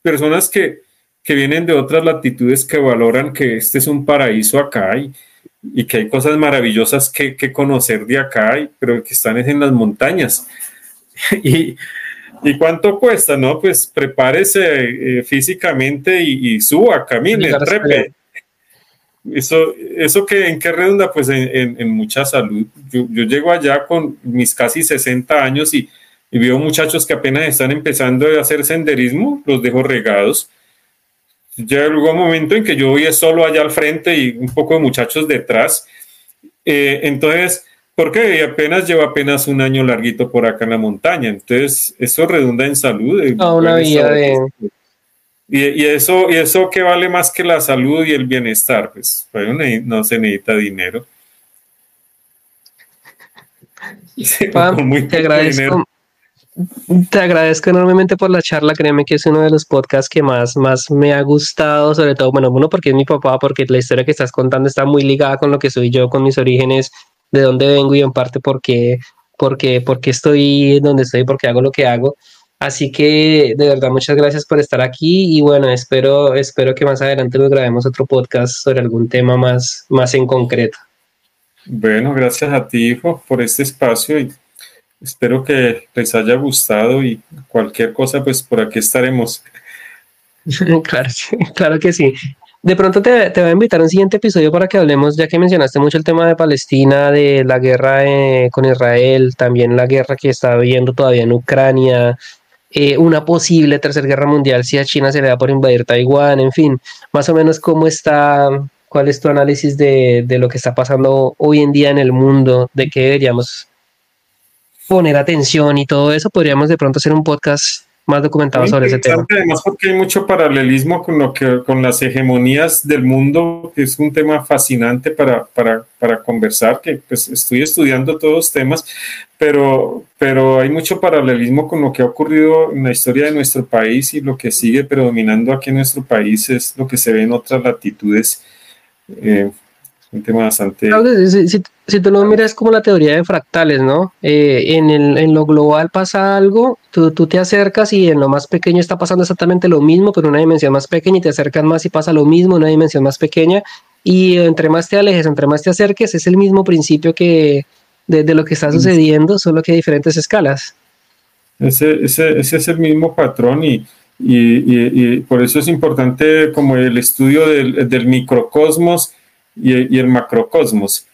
Personas que, vienen de otras latitudes que valoran que este es un paraíso acá y, y que hay cosas maravillosas que, conocer de acá, pero que están en las montañas. Y, ¿Y cuánto cuesta? No, pues prepárese eh, físicamente y, suba, camine, trepe. Eso, eso que en qué redunda, pues en, mucha salud. Yo, llego allá con mis casi 60 años y, y, veo muchachos que apenas están empezando a hacer senderismo, los dejo regados. Ya un momento en que yo voy solo allá al frente y un poco de muchachos detrás. Eh, entonces, porque apenas lleva apenas un año larguito por acá en la montaña. Entonces, eso redunda en salud. A una vida de... Y, eso, y eso que vale más que la salud y el bienestar, pues, pues no se necesita dinero. te agradezco. Te agradezco enormemente por la charla, créeme que es uno de los podcasts que más, más me ha gustado, sobre todo, bueno, uno porque es mi papá, porque la historia que estás contando está muy ligada con lo que soy yo, con mis orígenes, de dónde vengo y en parte porque porque, porque estoy donde estoy, porque hago lo que hago. Así que de verdad muchas gracias por estar aquí y bueno, espero, espero que más adelante nos grabemos otro podcast sobre algún tema más, más en concreto. Bueno, gracias a ti, hijo, por este espacio y espero que les haya gustado y cualquier cosa, pues por aquí estaremos. claro, claro que sí. De pronto te, te, voy a invitar a un siguiente episodio para que hablemos, ya que mencionaste mucho el tema de Palestina, de la guerra eh, con Israel, también la guerra que está habiendo todavía en Ucrania, eh, una posible tercera guerra mundial si a China se le da por invadir Taiwán, en fin, más o menos cómo está, cuál es tu análisis de, de lo que está pasando hoy en día en el mundo, de qué deberíamos poner atención y todo eso, podríamos de pronto hacer un podcast más documentado sobre ese tema. Además, porque hay mucho paralelismo con lo que con las hegemonías del mundo, que es un tema fascinante para, para, para conversar, que pues estoy estudiando todos los temas, pero, pero hay mucho paralelismo con lo que ha ocurrido en la historia de nuestro país y lo que sigue predominando aquí en nuestro país es lo que se ve en otras latitudes. Eh, un tema bastante... Si, si, tú lo miras como la teoría de fractales, ¿no? Eh, en, el, en, lo global pasa algo, tú, tú, te acercas y en lo más pequeño está pasando exactamente lo mismo, pero en una dimensión más pequeña y te acercas más y pasa lo mismo en una dimensión más pequeña. Y entre más te alejes, entre más te acerques, es el mismo principio que de, de lo que está sucediendo, solo que a diferentes escalas. Ese, ese, ese es el mismo patrón y, y, y, por eso es importante como el estudio del, del microcosmos y, el macrocosmos.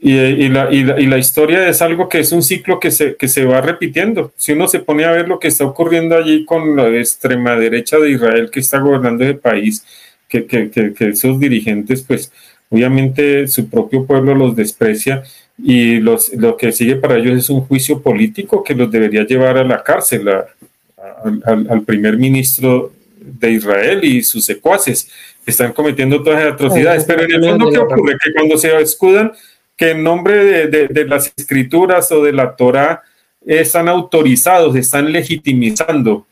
Y, la, y, la, historia es algo que es un ciclo que se, que se va repitiendo. Si uno se pone a ver lo que está ocurriendo allí con la extrema derecha de Israel que está gobernando ese país, que, que, que, esos dirigentes, pues obviamente su propio pueblo los desprecia y los, lo que sigue para ellos es un juicio político que los debería llevar a la cárcel, al, al primer ministro de Israel y sus secuaces están cometiendo todas las atrocidades. Pero en el fondo, ¿qué ocurre? Que cuando se escudan que en nombre de, las escrituras o de la Torah están autorizados, están legitimizando,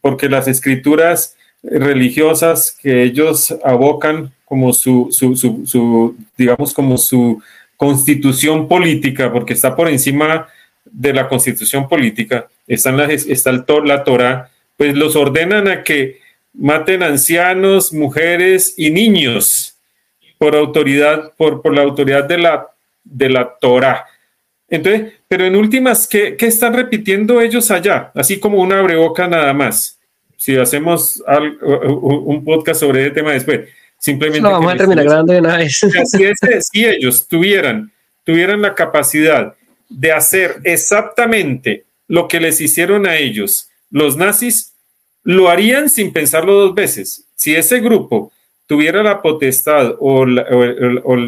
porque las escrituras religiosas que ellos abocan como su, su, digamos, como su constitución política, porque está por encima de la constitución política, están las, está el, la Torah, pues los ordenan a que maten ancianos, mujeres y niños por autoridad, por, por la autoridad de la, de la Torah. Entonces, pero en últimas, ¿qué, ¿qué, están repitiendo ellos allá? Así como una abreboca nada más. Si hacemos un podcast sobre ese tema después, simplemente... No, vamos a terminar grabando de una vez. Si, ellos tuvieran, tuvieran la capacidad de hacer exactamente lo que les hicieron a ellos los nazis, lo harían sin pensarlo dos veces. Si ese grupo tuviera la potestad o,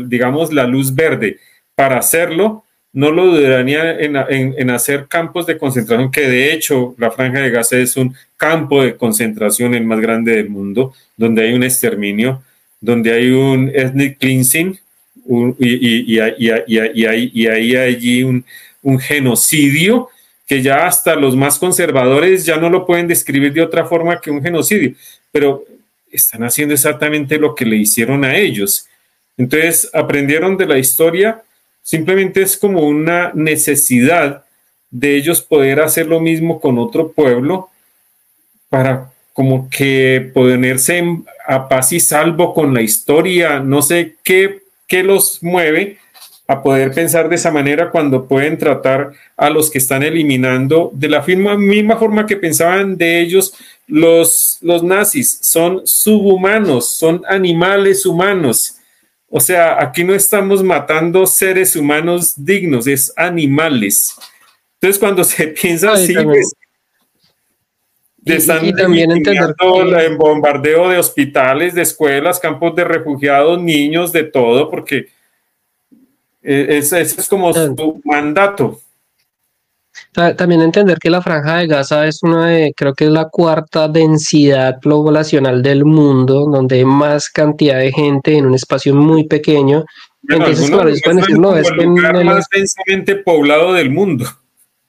digamos la luz verde para hacerlo, no lo dudaría en, hacer campos de concentración, que de hecho la franja de Gaza es un campo de concentración el más grande del mundo, donde hay un exterminio, donde hay un ethnic cleansing y, hay, allí un genocidio que ya hasta los más conservadores ya no lo pueden describir de otra forma que un genocidio, pero están haciendo exactamente lo que le hicieron a ellos. Entonces, aprendieron de la historia, simplemente es como una necesidad de ellos poder hacer lo mismo con otro pueblo para como que ponerse a paz y salvo con la historia, no sé qué, qué los mueve, a poder pensar de esa manera cuando pueden tratar a los que están eliminando de la misma, forma que pensaban de ellos los, los nazis. Son subhumanos, son animales humanos. O sea, aquí no estamos matando seres humanos dignos, es animales. Entonces, cuando se piensa así, pues, están también entender el bombardeo de hospitales, de escuelas, campos de refugiados, niños, de todo, porque e, ese, es como su mandato. También entender que la franja de Gaza es una de, creo que es la cuarta densidad poblacional del mundo, donde hay más cantidad de gente en un espacio muy pequeño. Entonces, claro, es el lugar más densamente poblado del mundo.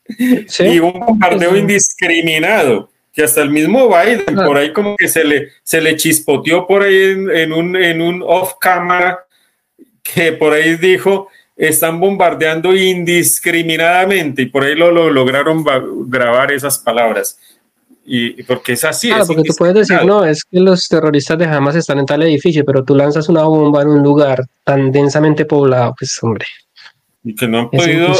Y un bombardeo indiscriminado, que hasta el mismo Biden, por ahí como que se le, se le chispoteó por ahí en, un, en un off-camera, que por ahí dijo, están bombardeando indiscriminadamente y por ahí lo, lograron grabar esas palabras. Y, porque es así. Claro, porque tú puedes decir, no, es que los terroristas de Hamas están en tal edificio, pero tú lanzas una bomba en un lugar tan densamente poblado, pues hombre. Y que no han podido,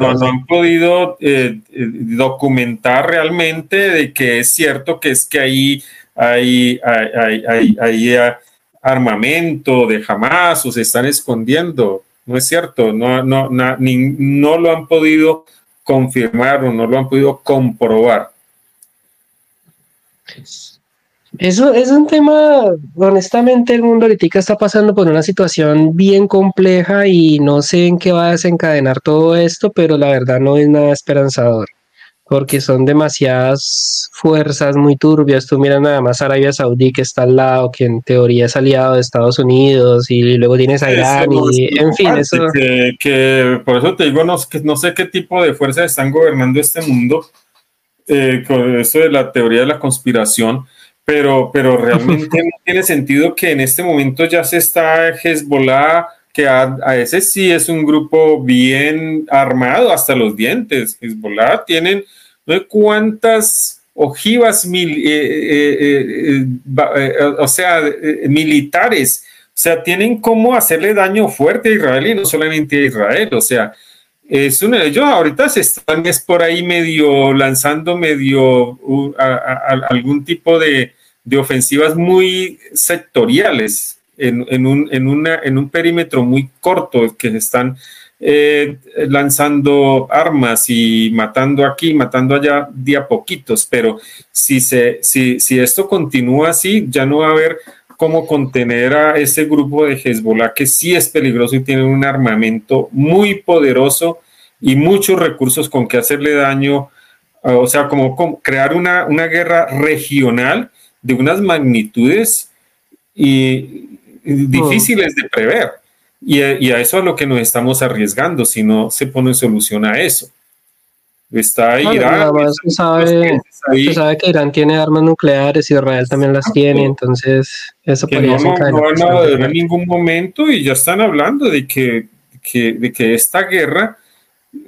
no, han podido eh, eh, documentar realmente de que es cierto que es que ahí hay, hay, hay, hay armamento de Hamas o se están escondiendo. No es cierto, no, no, no lo han podido confirmar o no lo han podido comprobar. Eso es un tema, honestamente, el mundo ahorita está pasando por una situación bien compleja y no sé en qué va a desencadenar todo esto, pero la verdad no es nada esperanzador porque son demasiadas fuerzas muy turbias. Tú miras nada más Arabia Saudí que está al lado, que en teoría es aliado de Estados Unidos, y luego tienes a Irán, y en fin, eso. Que, por eso te digo, no, que no sé qué tipo de fuerzas están gobernando este mundo, eh, con eso de la teoría de la conspiración, pero, pero realmente no tiene sentido que en este momento ya se está Hezbollah que a, ese sí es un grupo bien armado hasta los dientes. Hezbollah tienen no cuántas ojivas, mil, eh, eh, eh, o sea, militares. O sea, tienen cómo hacerle daño fuerte a Israel y no solamente a Israel. O sea, es uno de ellos ahorita se están es por ahí medio lanzando medio algún tipo de, de ofensivas muy sectoriales en, un, en, una, en un perímetro muy corto que se están eh, lanzando armas y matando aquí, matando allá de a poquitos, pero si, se, si, si esto continúa así, ya no va a haber cómo contener a ese grupo de Hezbollah que sí es peligroso y tiene un armamento muy poderoso y muchos recursos con que hacerle daño, o sea, como, crear una, una guerra regional de unas magnitudes y, difíciles de prever. Y a, y a, eso es lo que nos estamos arriesgando si no se pone solución a eso. Está Irán. se, sabe, sabe, que Irán tiene armas nucleares y Israel también las tiene, entonces eso podría no, no, van a en ningún momento y ya están hablando de que, que de que esta guerra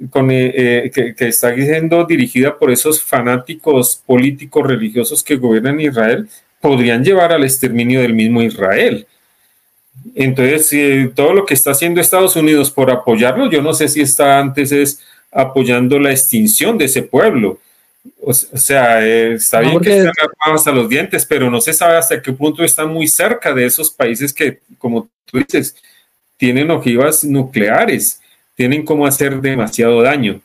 con, eh, eh, que, que, está siendo dirigida por esos fanáticos políticos religiosos que gobiernan Israel podrían llevar al exterminio del mismo Israel. Entonces, todo lo que está haciendo Estados Unidos por apoyarlo, yo no sé si está antes es apoyando la extinción de ese pueblo. O, sea, eh, está bien que estén armados hasta los dientes, pero no se sabe hasta qué punto están muy cerca de esos países que, como tú dices, tienen ojivas nucleares, tienen como hacer demasiado daño.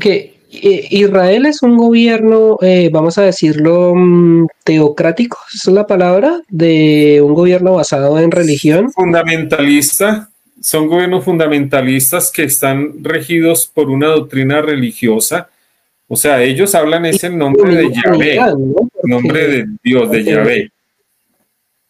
Que eh, Israel es un gobierno, eh, vamos a decirlo, mm, teocrático, es la palabra, de un gobierno basado en religión. Fundamentalista, son gobiernos fundamentalistas que están regidos por una doctrina religiosa. O sea, ellos hablan ese nombre de Yahvé, nombre de Dios, de Yahvé.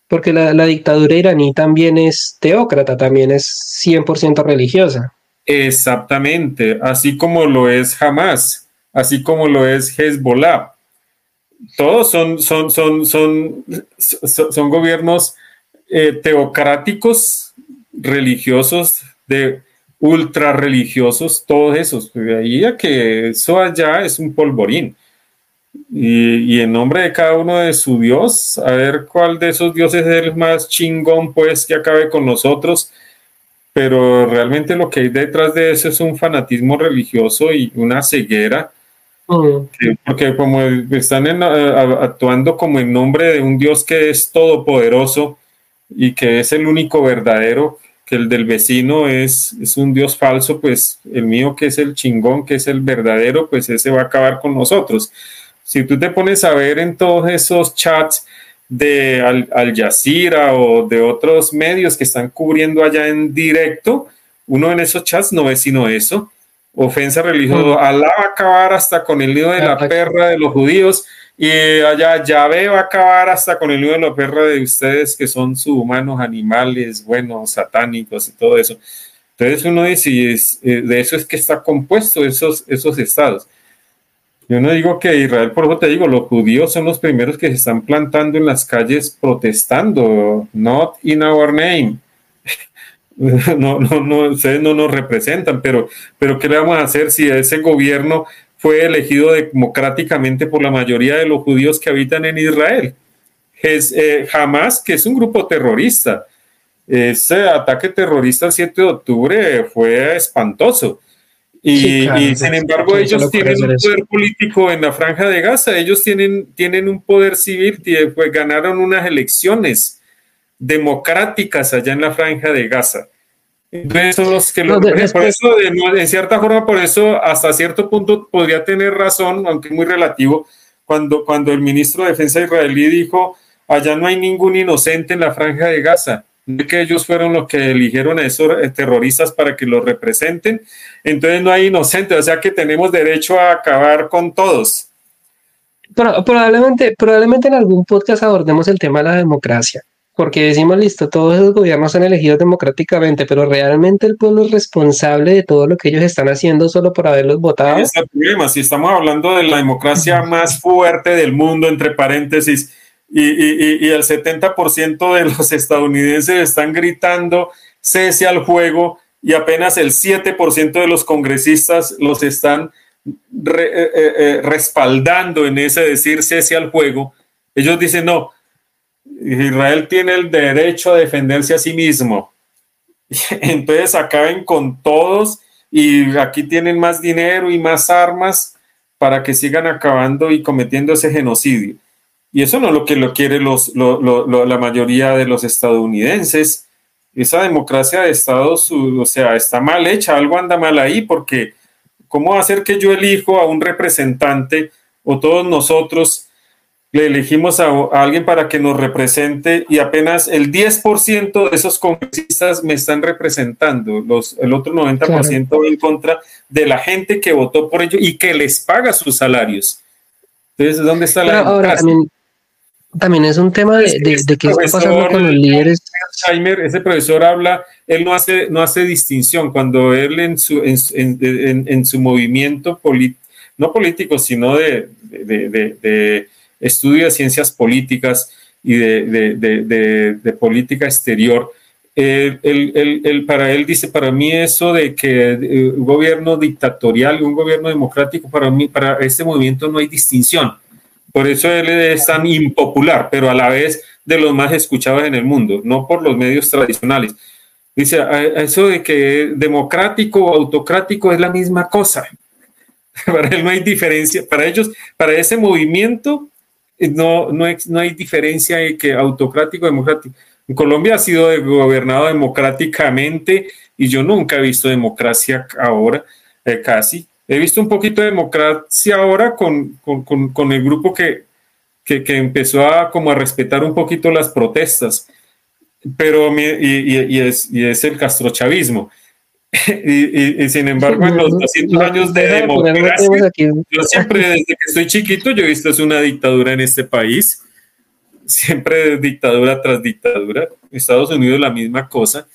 Porque la, la dictadura iraní también es teócrata, también es 100% religiosa. Exactamente, así como lo es Hamas, así como lo es Hezbollah. Todos son, son, son, son, son, gobiernos eh, teocráticos, religiosos, de ultra religiosos, todos esos. De ahí a que eso allá es un polvorín. Y, y, en nombre de cada uno de su Dios, a ver cuál de esos dioses es el más chingón, pues que acabe con nosotros pero realmente lo que hay detrás de eso es un fanatismo religioso y una ceguera, porque como están actuando como en nombre de un Dios que es todopoderoso y que es el único verdadero, que el del vecino es, es un Dios falso, pues el mío que es el chingón, que es el verdadero, pues ese va a acabar con nosotros. Si tú te pones a ver en todos esos chats, de Al, Al, Jazeera o de otros medios que están cubriendo allá en directo, uno en esos chats no ve sino eso. Ofensa religiosa, Alá va a acabar hasta con el nido de la perra de los judíos y allá Yahvé va a acabar hasta con el nido de la perra de ustedes que son subhumanos, animales, buenos, satánicos y todo eso. Entonces uno dice, es, eh, de eso es que está compuesto esos, esos estados. Yo no digo que Israel, por eso te digo, los judíos son los primeros que se están plantando en las calles protestando, not in our name. No, no, no, ustedes no nos representan, pero, pero ¿qué le vamos a hacer si ese gobierno fue elegido democráticamente por la mayoría de los judíos que habitan en Israel? Eh, Hamas, que es un grupo terrorista. Ese ataque terrorista el 7 de octubre fue espantoso. Y, sin embargo, ellos tienen un poder político en la franja de Gaza, ellos tienen, tienen un poder civil, pues ganaron unas elecciones democráticas allá en la franja de Gaza. Entonces, los que por eso, en cierta forma, por eso, hasta cierto punto podría tener razón, aunque muy relativo, cuando, cuando el ministro de Defensa israelí dijo, allá no hay ningún inocente en la franja de Gaza que ellos fueron los que eligieron a esos eh, terroristas para que los representen. Entonces no hay inocentes, o sea que tenemos derecho a acabar con todos. probablemente, probablemente en algún podcast abordemos el tema de la democracia, porque decimos, listo, todos los gobiernos son elegidos democráticamente, pero realmente el pueblo es responsable de todo lo que ellos están haciendo solo por haberlos votado. Es el problema, si estamos hablando de la democracia más fuerte del mundo, entre paréntesis, y, el 70% de los estadounidenses están gritando cese al juego y apenas el 7% de los congresistas los están eh, eh, eh, respaldando en ese decir cese al juego. Ellos dicen, no, Israel tiene el derecho a defenderse a sí mismo. Entonces acaben con todos y aquí tienen más dinero y más armas para que sigan acabando y cometiendo ese genocidio. Y eso no es lo que lo quiere los, la mayoría de los estadounidenses. Esa democracia de Estados Unidos, o sea, está mal hecha, algo anda mal ahí, porque ¿cómo hacer que yo elijo a un representante o todos nosotros le elegimos a, alguien para que nos represente y apenas el 10% de esos congresistas me están representando, los, el otro 90% en contra de la gente que votó por ello y que les paga sus salarios. Entonces, ¿dónde está la democracia? También es un tema de, de, qué está pasando con los líderes. ese profesor habla, él no hace, no hace distinción cuando él en su, en, en, su movimiento político, no político, sino de, de, estudio de ciencias políticas y de, política exterior, él, para él dice, para mí eso de que eh, un gobierno dictatorial y un gobierno democrático, para mí, para este movimiento no hay distinción por eso él es tan impopular, pero a la vez de los más escuchados en el mundo, no por los medios tradicionales. Dice, eso de que democrático o autocrático es la misma cosa. Para él no hay diferencia. Para ellos, para ese movimiento, eh, no, no, no hay diferencia de que autocrático o democrático. Colombia ha sido gobernado democráticamente y yo nunca he visto democracia ahora, eh, casi. He visto un poquito de democracia ahora con, el grupo que, empezó a, como a respetar un poquito las protestas, pero y, es, es el castrochavismo. y, sin embargo, en los 200 años de democracia, yo siempre desde que estoy chiquito, yo he visto es una dictadura en este país, siempre dictadura tras dictadura. Estados Unidos la misma cosa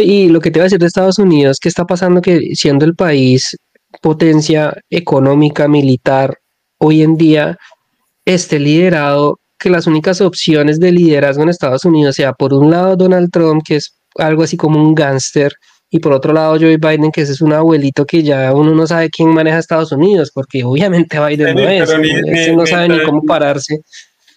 y lo que te iba a decir de Estados Unidos, ¿qué está pasando que siendo el país potencia económica, militar, hoy en día esté liderado, que las únicas opciones de liderazgo en Estados Unidos sea por un lado Donald Trump, que es algo así como un gángster, y por otro lado Joe Biden, que ese es un abuelito que ya uno no sabe quién maneja Estados Unidos, porque obviamente Biden no es, no sabe ni cómo pararse.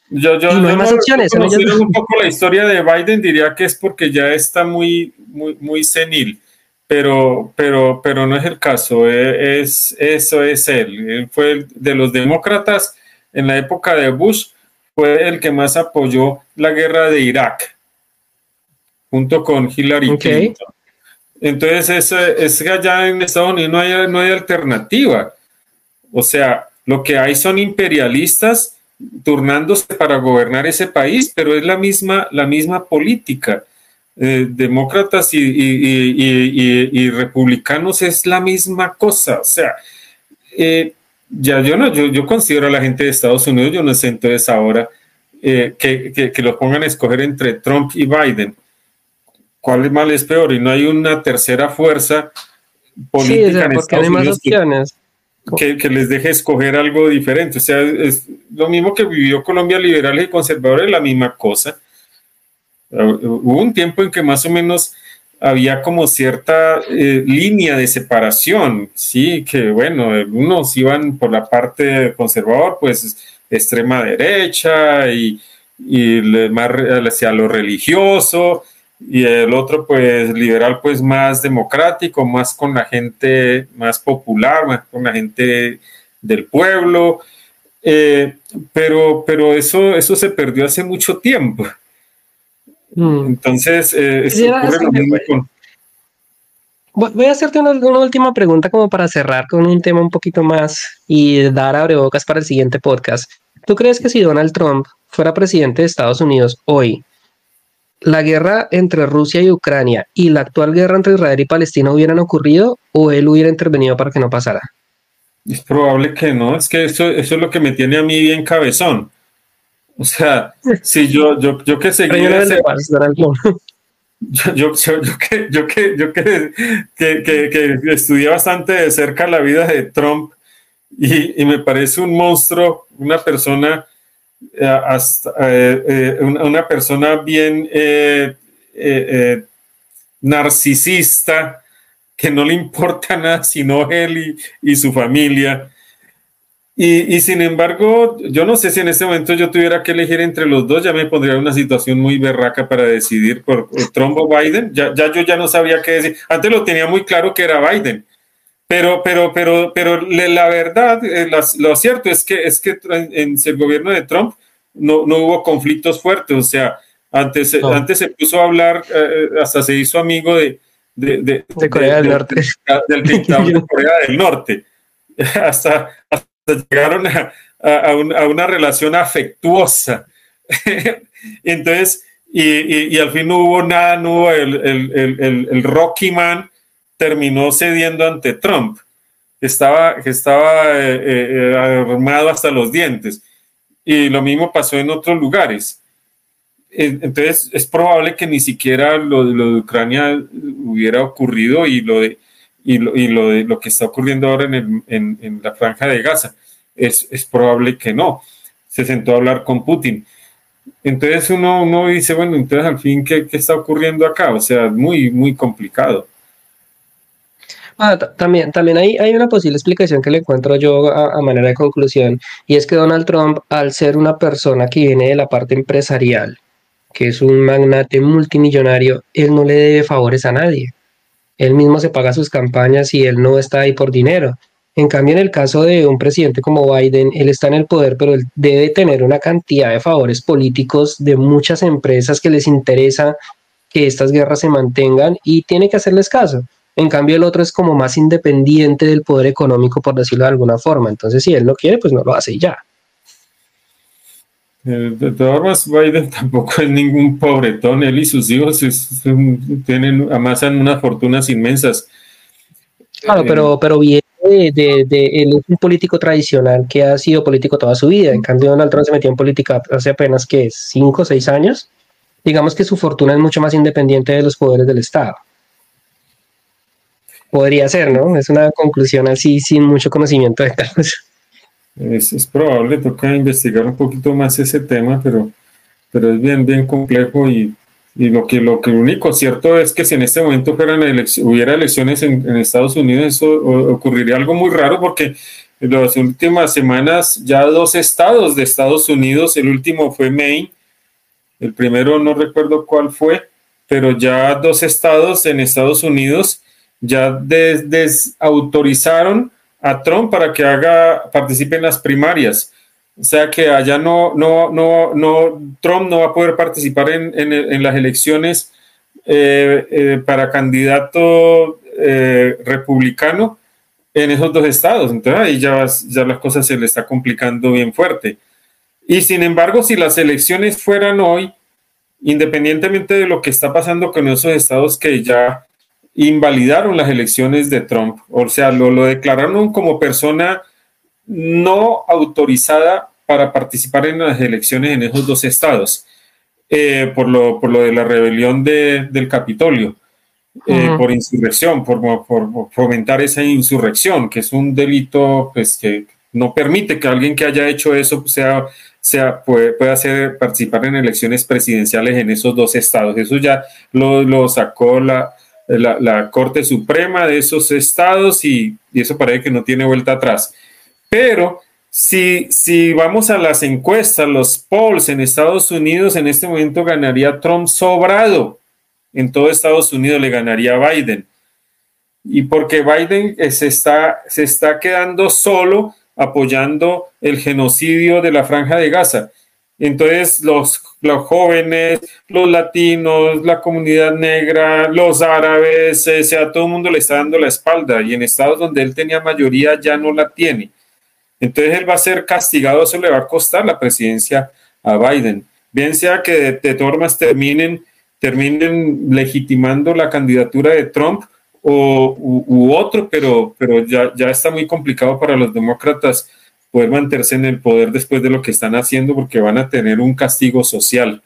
Yo, yo, no hay más opciones. un poco la historia de Biden, diría que es porque ya está muy, muy, muy senil, pero, pero, pero no es el caso. E, es, eso es él. Él fue de los demócratas en la época de Bush, fue el que más apoyó la guerra de Irak, junto con Hillary Clinton. Entonces, es, es que allá en Estados Unidos no hay, no hay alternativa. O sea, lo que hay son imperialistas turnándose para gobernar ese país, pero es la misma, la misma política. Eh, demócratas y, republicanos es la misma cosa. O sea, eh, ya yo no, yo, yo, considero a la gente de Estados Unidos, yo no sé entonces ahora eh, que, que, lo pongan a escoger entre Trump y Biden. ¿Cuál es mal es peor? Y no hay una tercera fuerza política en Estados Unidos. opciones que, les deje escoger algo diferente. O sea, es lo mismo que vivió Colombia liberal y conservador, es la misma cosa. Hubo un tiempo en que más o menos había como cierta eh, línea de separación, sí, que bueno, unos iban por la parte conservador, pues extrema derecha y, y más hacia lo religioso, y el otro pues liberal pues más democrático, más con la gente más popular, más con la gente del pueblo, eh, pero, pero eso, eso se perdió hace mucho tiempo. Mm. Entonces, eh, Voy a hacerte una, última pregunta como para cerrar con un tema un poquito más y dar abrebocas para el siguiente podcast. ¿Tú crees que si Donald Trump fuera presidente de Estados Unidos hoy, la guerra entre Rusia y Ucrania y la actual guerra entre Israel y Palestina hubieran ocurrido o él hubiera intervenido para que no pasara? Es probable que no, es que eso, eso es lo que me tiene a mí bien cabezón. O sea, si yo, yo, yo que seguía yo, yo, yo, que, yo, que, yo que, que, que, estudié bastante de cerca la vida de Trump y, y me parece un monstruo, una persona, hasta, eh, eh, una, persona bien narcisista, que no le importa nada sino él y, y su familia y, sin embargo, yo no sé si en este momento yo tuviera que elegir entre los dos, ya me pondría en una situación muy berraca para decidir por, Trump o Biden. Ya, ya yo ya no sabía qué decir. Antes lo tenía muy claro que era Biden. Pero, pero, pero, pero la verdad, eh, lo cierto es que, es que en, el gobierno de Trump no, no hubo conflictos fuertes. O sea, antes, antes se puso a hablar, eh, eh, hasta se hizo amigo de, de, Corea del Norte. Del dictador de Corea del Norte. hasta llegaron a, a, una relación afectuosa. Entonces, y, y, al fin no hubo nada, no hubo el, el, el, Rocky Man terminó cediendo ante Trump, que estaba, estaba eh, eh, armado hasta los dientes. Y lo mismo pasó en otros lugares. Entonces, es probable que ni siquiera lo, de Ucrania hubiera ocurrido y lo de, y lo, de, lo que está ocurriendo ahora en, en, en la franja de Gaza. Es, es, probable que no. Se sentó a hablar con Putin. Entonces uno, uno dice, bueno, entonces al fin, ¿qué, ¿qué, está ocurriendo acá? O sea, muy, muy complicado. Ah, también también hay, hay una posible explicación que le encuentro yo a, a, manera de conclusión, y es que Donald Trump, al ser una persona que viene de la parte empresarial, que es un magnate multimillonario, él no le debe favores a nadie. Él mismo se paga sus campañas y él no está ahí por dinero. En cambio, en el caso de un presidente como Biden, él está en el poder, pero él debe tener una cantidad de favores políticos de muchas empresas que les interesa que estas guerras se mantengan y tiene que hacerles caso. En cambio, el otro es como más independiente del poder económico, por decirlo de alguna forma. Entonces, si él no quiere, pues no lo hace y ya. Eh, de todas formas, Biden tampoco es ningún pobretón. Él y sus hijos tienen, amasan unas fortunas inmensas. Claro, eh, pero, pero viene de, de, un político tradicional que ha sido político toda su vida. En cambio, Donald Trump se metió en política hace apenas que cinco o seis años. Digamos que su fortuna es mucho más independiente de los poderes del Estado. Podría ser, ¿no? Es una conclusión así sin mucho conocimiento de causa. Es, es, probable, toca investigar un poquito más ese tema, pero, pero es bien, bien complejo y, y lo que lo que único cierto es que si en este momento fueran hubiera elecciones en, Estados Unidos, eso ocurriría algo muy raro porque en las últimas semanas ya dos estados de Estados Unidos, el último fue Maine, el primero no recuerdo cuál fue, pero ya dos estados en Estados Unidos ya desautorizaron a Trump para que haga, participe en las primarias. O sea que allá no, no, no, no, Trump no va a poder participar en, en, las elecciones eh, eh, para candidato eh, republicano en esos dos estados. Entonces ahí ya, ya las cosas se le está complicando bien fuerte. Y sin embargo, si las elecciones fueran hoy, independientemente de lo que está pasando con esos estados que ya invalidaron las elecciones de Trump, o sea, lo, lo declararon como persona no autorizada para participar en las elecciones en esos dos estados, eh, por, lo, por lo de la rebelión de, del Capitolio, eh, por insurrección, por, por, fomentar esa insurrección, que es un delito pues, que no permite que alguien que haya hecho eso sea, sea puede, pueda hacer, participar en elecciones presidenciales en esos dos estados. Eso ya lo, lo sacó la, la, Corte Suprema de esos estados y, eso parece que no tiene vuelta atrás. Pero si, si vamos a las encuestas, los polls en Estados Unidos, en este momento ganaría Trump sobrado. En todo Estados Unidos le ganaría Biden. Y porque Biden se está, se está quedando solo apoyando el genocidio de la franja de Gaza. Entonces los, los jóvenes, los latinos, la comunidad negra, los árabes, o sea, todo el mundo le está dando la espalda y en estados donde él tenía mayoría ya no la tiene. Entonces él va a ser castigado, eso le va a costar la presidencia a Biden. Bien sea que de, de formas terminen, terminen legitimando la candidatura de Trump o, u, otro, pero, pero ya, ya está muy complicado para los demócratas poder mantenerse en el poder después de lo que están haciendo porque van a tener un castigo social.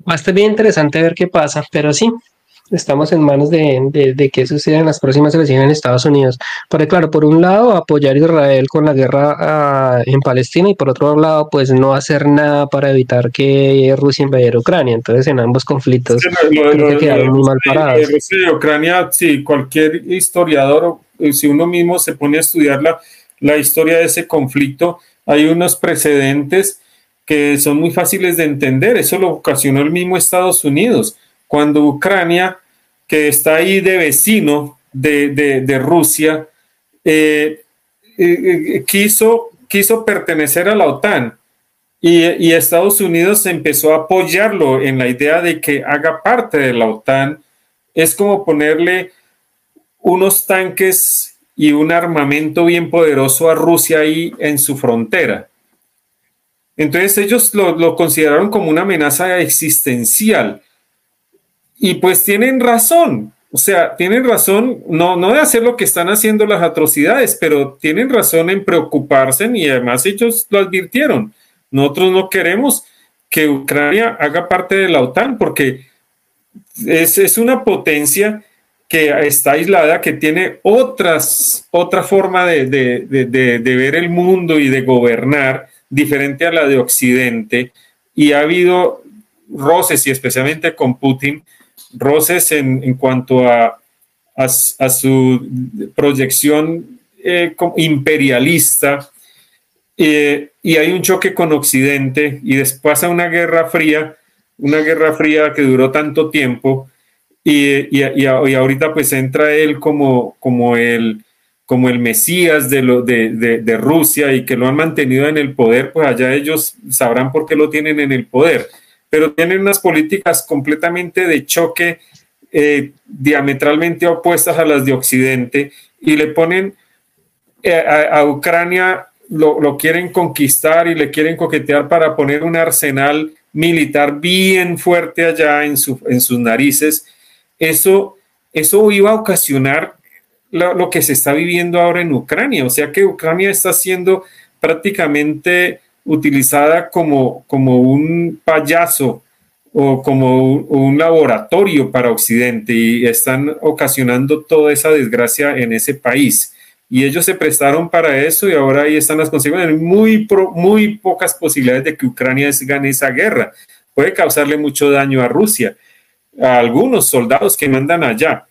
Va a estar bien interesante ver qué pasa, pero sí, estamos en manos de, de, qué sucede en las próximas elecciones en Estados Unidos. Porque claro, por un lado apoyar a Israel con la guerra uh, en Palestina y por otro lado pues no hacer nada para evitar que Rusia invadiera Ucrania. Entonces en ambos conflictos creo que quedaron muy mal parados. De Ucrania, sí, cualquier historiador, eh, si uno mismo se pone a estudiar la, la historia de ese conflicto, hay unos precedentes que son muy fáciles de entender. Eso lo ocasionó el mismo Estados Unidos cuando Ucrania, que está ahí de vecino de, Rusia, eh, eh, eh, quiso, quiso pertenecer a la OTAN y, y, Estados Unidos empezó a apoyarlo en la idea de que haga parte de la OTAN. Es como ponerle unos tanques y un armamento bien poderoso a Rusia ahí en su frontera. Entonces ellos lo, lo consideraron como una amenaza existencial y pues tienen razón, o sea, tienen razón, no, no de hacer lo que están haciendo las atrocidades, pero tienen razón en preocuparse y además ellos lo advirtieron. Nosotros no queremos que Ucrania haga parte de la OTAN porque es, es una potencia que está aislada, que tiene otras, otra forma de, de, de, de, ver el mundo y de gobernar diferente a la de Occidente. Y ha habido roces, y especialmente con Putin, roces en, en cuanto a, a, su proyección eh, imperialista eh, y hay un choque con Occidente y después pasa una guerra fría, una guerra fría que duró tanto tiempo y, y, y, ahorita pues entra él como, como el como el Mesías de, lo, de, de, Rusia y que lo han mantenido en el poder, pues allá ellos sabrán por qué lo tienen en el poder pero tienen unas políticas completamente de choque, eh, diametralmente opuestas a las de Occidente, y le ponen eh, a, Ucrania, lo, lo, quieren conquistar y le quieren coquetear para poner un arsenal militar bien fuerte allá en, su, en sus narices. Eso, eso iba a ocasionar lo, lo que se está viviendo ahora en Ucrania, o sea que Ucrania está siendo prácticamente utilizada como, como un payaso o como un, laboratorio para Occidente y están ocasionando toda esa desgracia en ese país. Y ellos se prestaron para eso y ahora ahí están las consecuencias. Muy, muy pocas posibilidades de que Ucrania gane esa guerra. Puede causarle mucho daño a Rusia, a algunos soldados que mandan allá,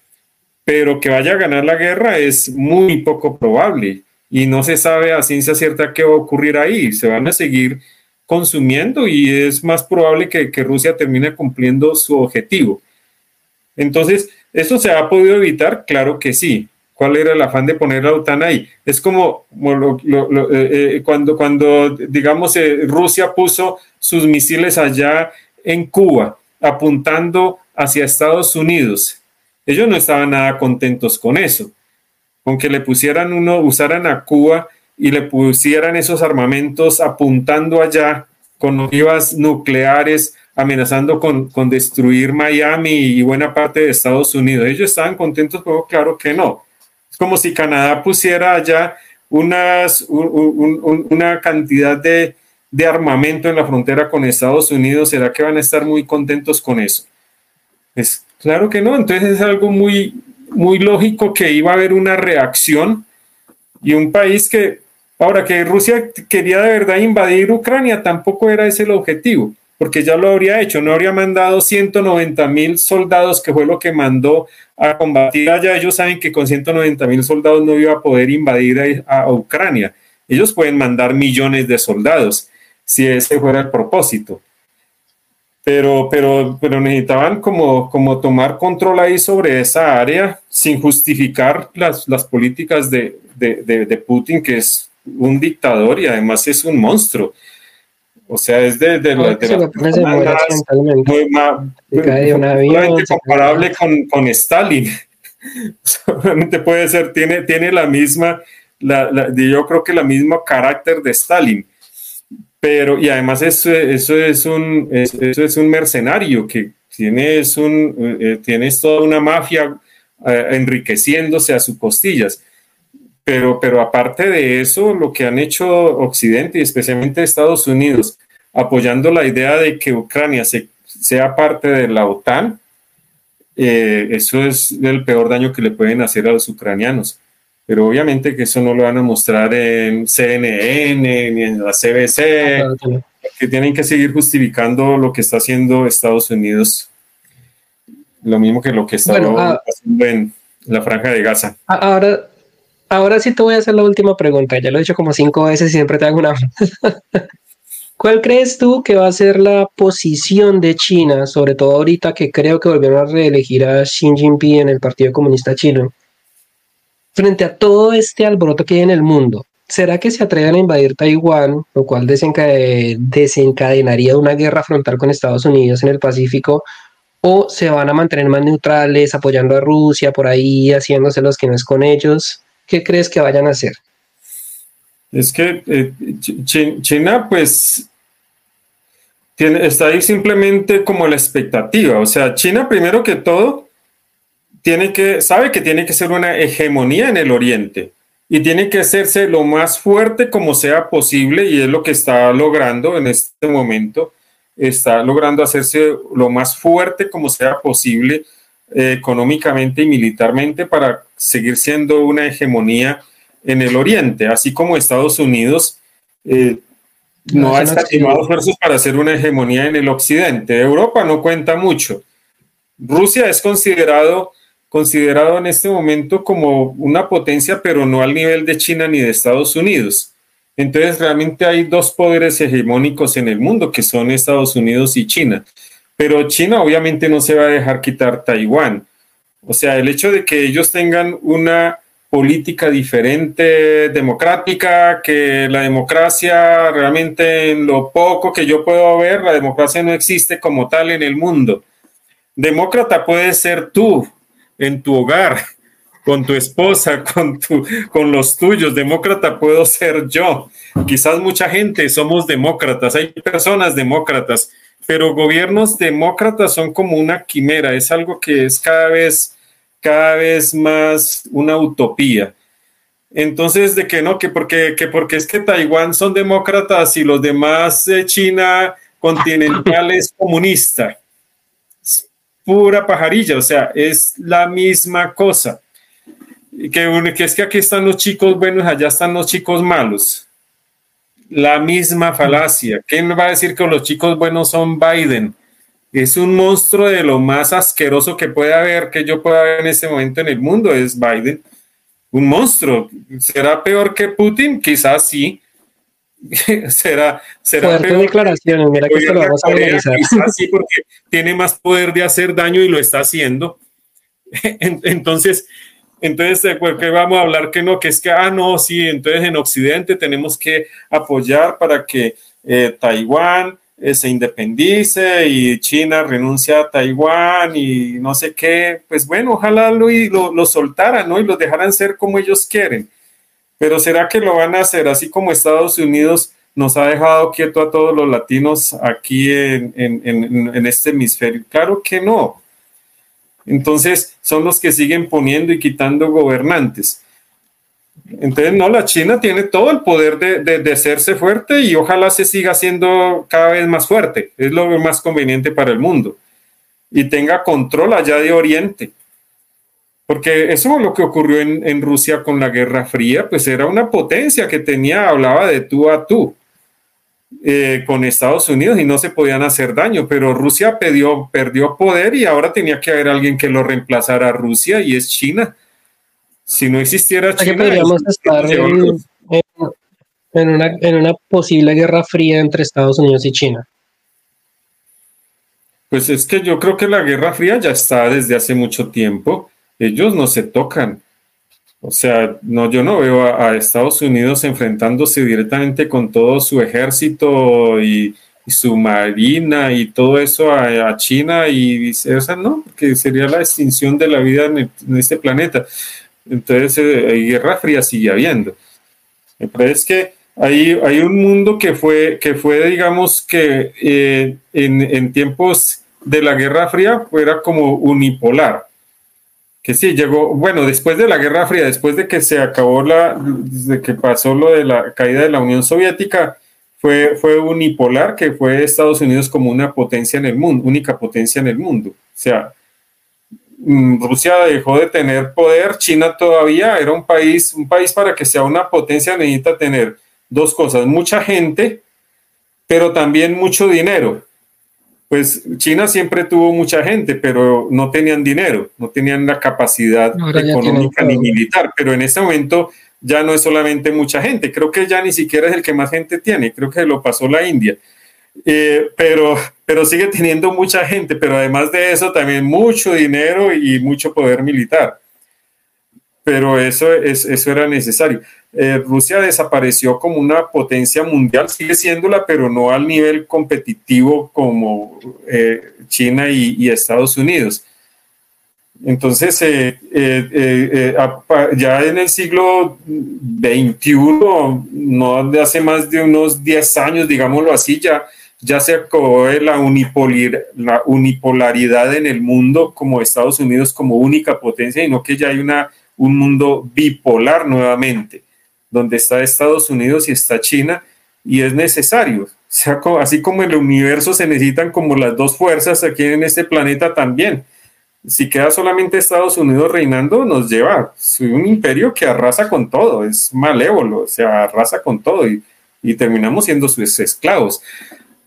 pero que vaya a ganar la guerra es muy poco probable y no se sabe a ciencia cierta qué va a ocurrir ahí. Se van a seguir consumiendo y es más probable que, Rusia termine cumpliendo su objetivo. Entonces, ¿eso se ha podido evitar? Claro que sí. ¿Cuál era el afán de poner la OTAN ahí? Es como, eh, eh, cuando, cuando, digamos, eh, Rusia puso sus misiles allá en Cuba, apuntando hacia Estados Unidos. Ellos no estaban nada contentos con eso con que le pusieran uno, usaran a Cuba y le pusieran esos armamentos apuntando allá con ojivas nucleares, amenazando con, con, destruir Miami y buena parte de Estados Unidos. Ellos estaban contentos, pero claro que no. Es como si Canadá pusiera allá unas, una cantidad de, de armamento en la frontera con Estados Unidos. ¿Será que van a estar muy contentos con eso? Es claro que no. Entonces es algo muy, muy lógico que iba a haber una reacción Y un país que, ahora que Rusia quería de verdad invadir Ucrania, tampoco era ese el objetivo, porque ya lo habría hecho, no habría mandado 190 mil soldados, que fue lo que mandó a combatir allá. Ellos saben que con 190 mil soldados no iba a poder invadir a Ucrania. Ellos pueden mandar millones de soldados, si ese fuera el propósito pero, pero, pero necesitaban como, como tomar control ahí sobre esa área sin justificar las, las políticas de, de, de, Putin, que es un dictador y además es un monstruo. O sea, es de, de, de, muy comparable con, con Stalin. Solamente puede ser, tiene, tiene la misma, la, la, yo creo que la misma carácter de Stalin pero y además eso, eso, es, un, eso es un mercenario que tiene, un, eh, toda una mafia eh, enriqueciéndose a sus costillas. Pero, pero aparte de eso, lo que han hecho Occidente y especialmente Estados Unidos, apoyando la idea de que Ucrania se, sea parte de la OTAN, eh, eso es el peor daño que le pueden hacer a los ucranianos pero obviamente que eso no lo van a mostrar en CNN ni en la CBC, ah, que tienen que seguir justificando lo que está haciendo Estados Unidos, lo mismo que lo que está ah, haciendo en la franja de Gaza. Ah, ahora, ahora sí te voy a hacer la última pregunta, ya lo he dicho como cinco veces y siempre te hago una. ¿Cuál crees tú que va a ser la posición de China, sobre todo ahorita que creo que volvieron a reelegir a Xi Jinping en el Partido Comunista Chino? Frente a todo este alboroto que hay en el mundo, ¿será que se atreven a invadir Taiwán, lo cual desencadenaría una guerra frontal con Estados Unidos en el Pacífico? ¿O se van a mantener más neutrales, apoyando a Rusia por ahí, haciéndose los que no es con ellos? ¿Qué crees que vayan a hacer? Es que eh, China, pues, tiene, está ahí simplemente como la expectativa. O sea, China, primero que todo, tiene que, sabe que tiene que ser una hegemonía en el Oriente y tiene que hacerse lo más fuerte como sea posible y es lo que está logrando en este momento. Está logrando hacerse lo más fuerte como sea posible eh, económicamente y militarmente para seguir siendo una hegemonía en el Oriente, así como Estados Unidos eh, no, ha estimado esfuerzos para hacer una hegemonía en el Occidente. Europa no cuenta mucho. Rusia es considerado considerado en este momento como una potencia, pero no al nivel de China ni de Estados Unidos. Entonces, realmente hay dos poderes hegemónicos en el mundo, que son Estados Unidos y China. Pero China obviamente no se va a dejar quitar Taiwán. O sea, el hecho de que ellos tengan una política diferente, democrática, que la democracia realmente en lo poco que yo puedo ver, la democracia no existe como tal en el mundo. Demócrata puede ser tú, en tu hogar, con tu esposa, con, tu, con los tuyos. Demócrata puedo ser yo. Quizás mucha gente somos demócratas, hay personas demócratas, pero gobiernos demócratas son como una quimera, es algo que es cada vez, cada vez más una utopía. Entonces, de que no, que porque, que porque es que Taiwán son demócratas y los demás de China continental es comunista pura pajarilla, o sea, es la misma cosa. Que, que es que aquí están los chicos buenos, allá están los chicos malos. La misma falacia. ¿Quién va a decir que los chicos buenos son Biden? Es un monstruo de lo más asqueroso que puede haber, que yo pueda ver en este momento en el mundo, es Biden. Un monstruo. ¿Será peor que Putin? Quizás sí, será, será declaraciones, mira que lo vamos a analizar. Sí, porque tiene más poder de hacer daño y lo está haciendo. Entonces, entonces, qué vamos a hablar que no, que es que, ah, no, sí, entonces en Occidente tenemos que apoyar para que eh, Taiwán eh, se independice y China renuncia a Taiwán y no sé qué. Pues bueno, ojalá lo, lo, lo soltaran, ¿no? Y lo dejaran ser como ellos quieren pero ¿será que lo van a hacer así como Estados Unidos nos ha dejado quieto a todos los latinos aquí en, este hemisferio? Claro que no. Entonces son los que siguen poniendo y quitando gobernantes. Entonces, no, la China tiene todo el poder de, de, hacerse fuerte y ojalá se siga siendo cada vez más fuerte. Es lo más conveniente para el mundo. Y tenga control allá de Oriente porque eso es lo que ocurrió en, Rusia con la Guerra Fría, pues era una potencia que tenía, hablaba de tú a tú eh, con Estados Unidos y no se podían hacer daño, pero Rusia perdió, perdió poder y ahora tenía que haber alguien que lo reemplazara a Rusia y es China. Si no existiera China... podríamos estar en, una, en una posible guerra fría entre Estados Unidos y China. Pues es que yo creo que la Guerra Fría ya está desde hace mucho tiempo ellos no se tocan. O sea, no, yo no veo a, Estados Unidos enfrentándose directamente con todo su ejército y, su marina y todo eso a, China y viceversa, no, porque sería la extinción de la vida en, este planeta. Entonces, eh, guerra fría sigue habiendo. Me que hay, hay un mundo que fue, que fue digamos, que eh, en, tiempos de la Guerra Fría fuera como unipolar que sí, llegó, bueno, después de la Guerra Fría, después de que se acabó la, de que pasó lo de la caída de la Unión Soviética, fue, fue unipolar, que fue Estados Unidos como una potencia en el mundo, única potencia en el mundo. O sea, mm, Rusia dejó de tener poder, China todavía era un país, un país para que sea una potencia necesita tener dos cosas, mucha gente, pero también mucho dinero pues China siempre tuvo mucha gente, pero no tenían dinero, no tenían la capacidad económica ni militar, pero en este momento ya no es solamente mucha gente, creo que ya ni siquiera es el que más gente tiene, creo que lo pasó la India, eh, pero, pero sigue teniendo mucha gente, pero además de eso también mucho dinero y mucho poder militar. Pero eso, es, eso era necesario. Eh, Rusia desapareció como una potencia mundial, sigue siéndola, pero no al nivel competitivo como eh, China y, Estados Unidos. Entonces, eh, ya en el siglo XXI, no de hace más de unos 10 años, digámoslo así, ya, ya se acabó la, la unipolaridad en el mundo como Estados Unidos como única potencia, y no que ya hay una, un mundo bipolar nuevamente donde está Estados Unidos y está China, y es necesario. Así como en el universo se necesitan como las dos fuerzas aquí en este planeta también. Si queda solamente Estados Unidos reinando, nos lleva a un imperio que arrasa con todo, es malévolo, o sea, arrasa con todo y, terminamos siendo sus esclavos,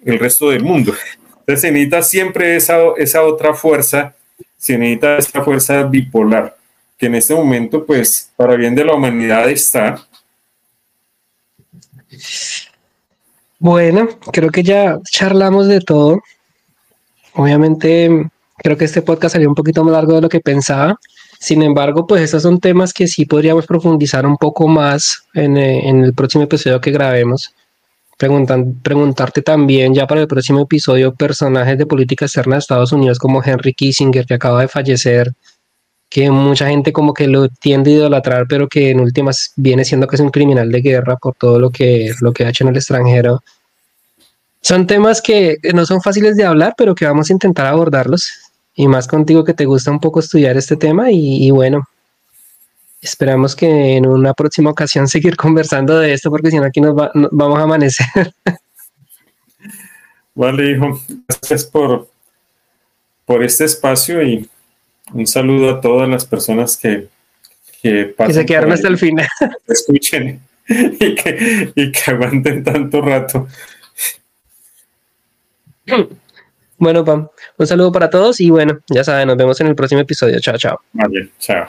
el resto del mundo. Entonces se necesita siempre esa, esa otra fuerza, se necesita esta fuerza bipolar, que en este momento, pues, para bien de la humanidad está, bueno, creo que ya charlamos de todo. Obviamente, creo que este podcast salió un poquito más largo de lo que pensaba. Sin embargo, pues estos son temas que sí podríamos profundizar un poco más en, eh, el próximo episodio que grabemos. Preguntarte también ya para el próximo episodio personajes de política externa de Estados Unidos como Henry Kissinger, que acaba de fallecer, que mucha gente como que lo tiende a idolatrar, pero que en últimas viene siendo que es un criminal de guerra por todo lo que, lo que ha hecho en el extranjero. Son temas que no son fáciles de hablar, pero que vamos a intentar abordarlos. Y más contigo que te gusta un poco estudiar este tema. Y, bueno, esperamos que en una próxima ocasión seguir conversando de esto, porque si no aquí nos, vamos a amanecer. Vale, hijo. Gracias por, por este espacio y un saludo a todas las personas que, que, se quedaron hasta el final. Escuchen y que, y que aguanten tanto rato. Bueno, Pam, un saludo para todos y bueno, ya saben, nos vemos en el próximo episodio. Chao, chao. Vale, chao.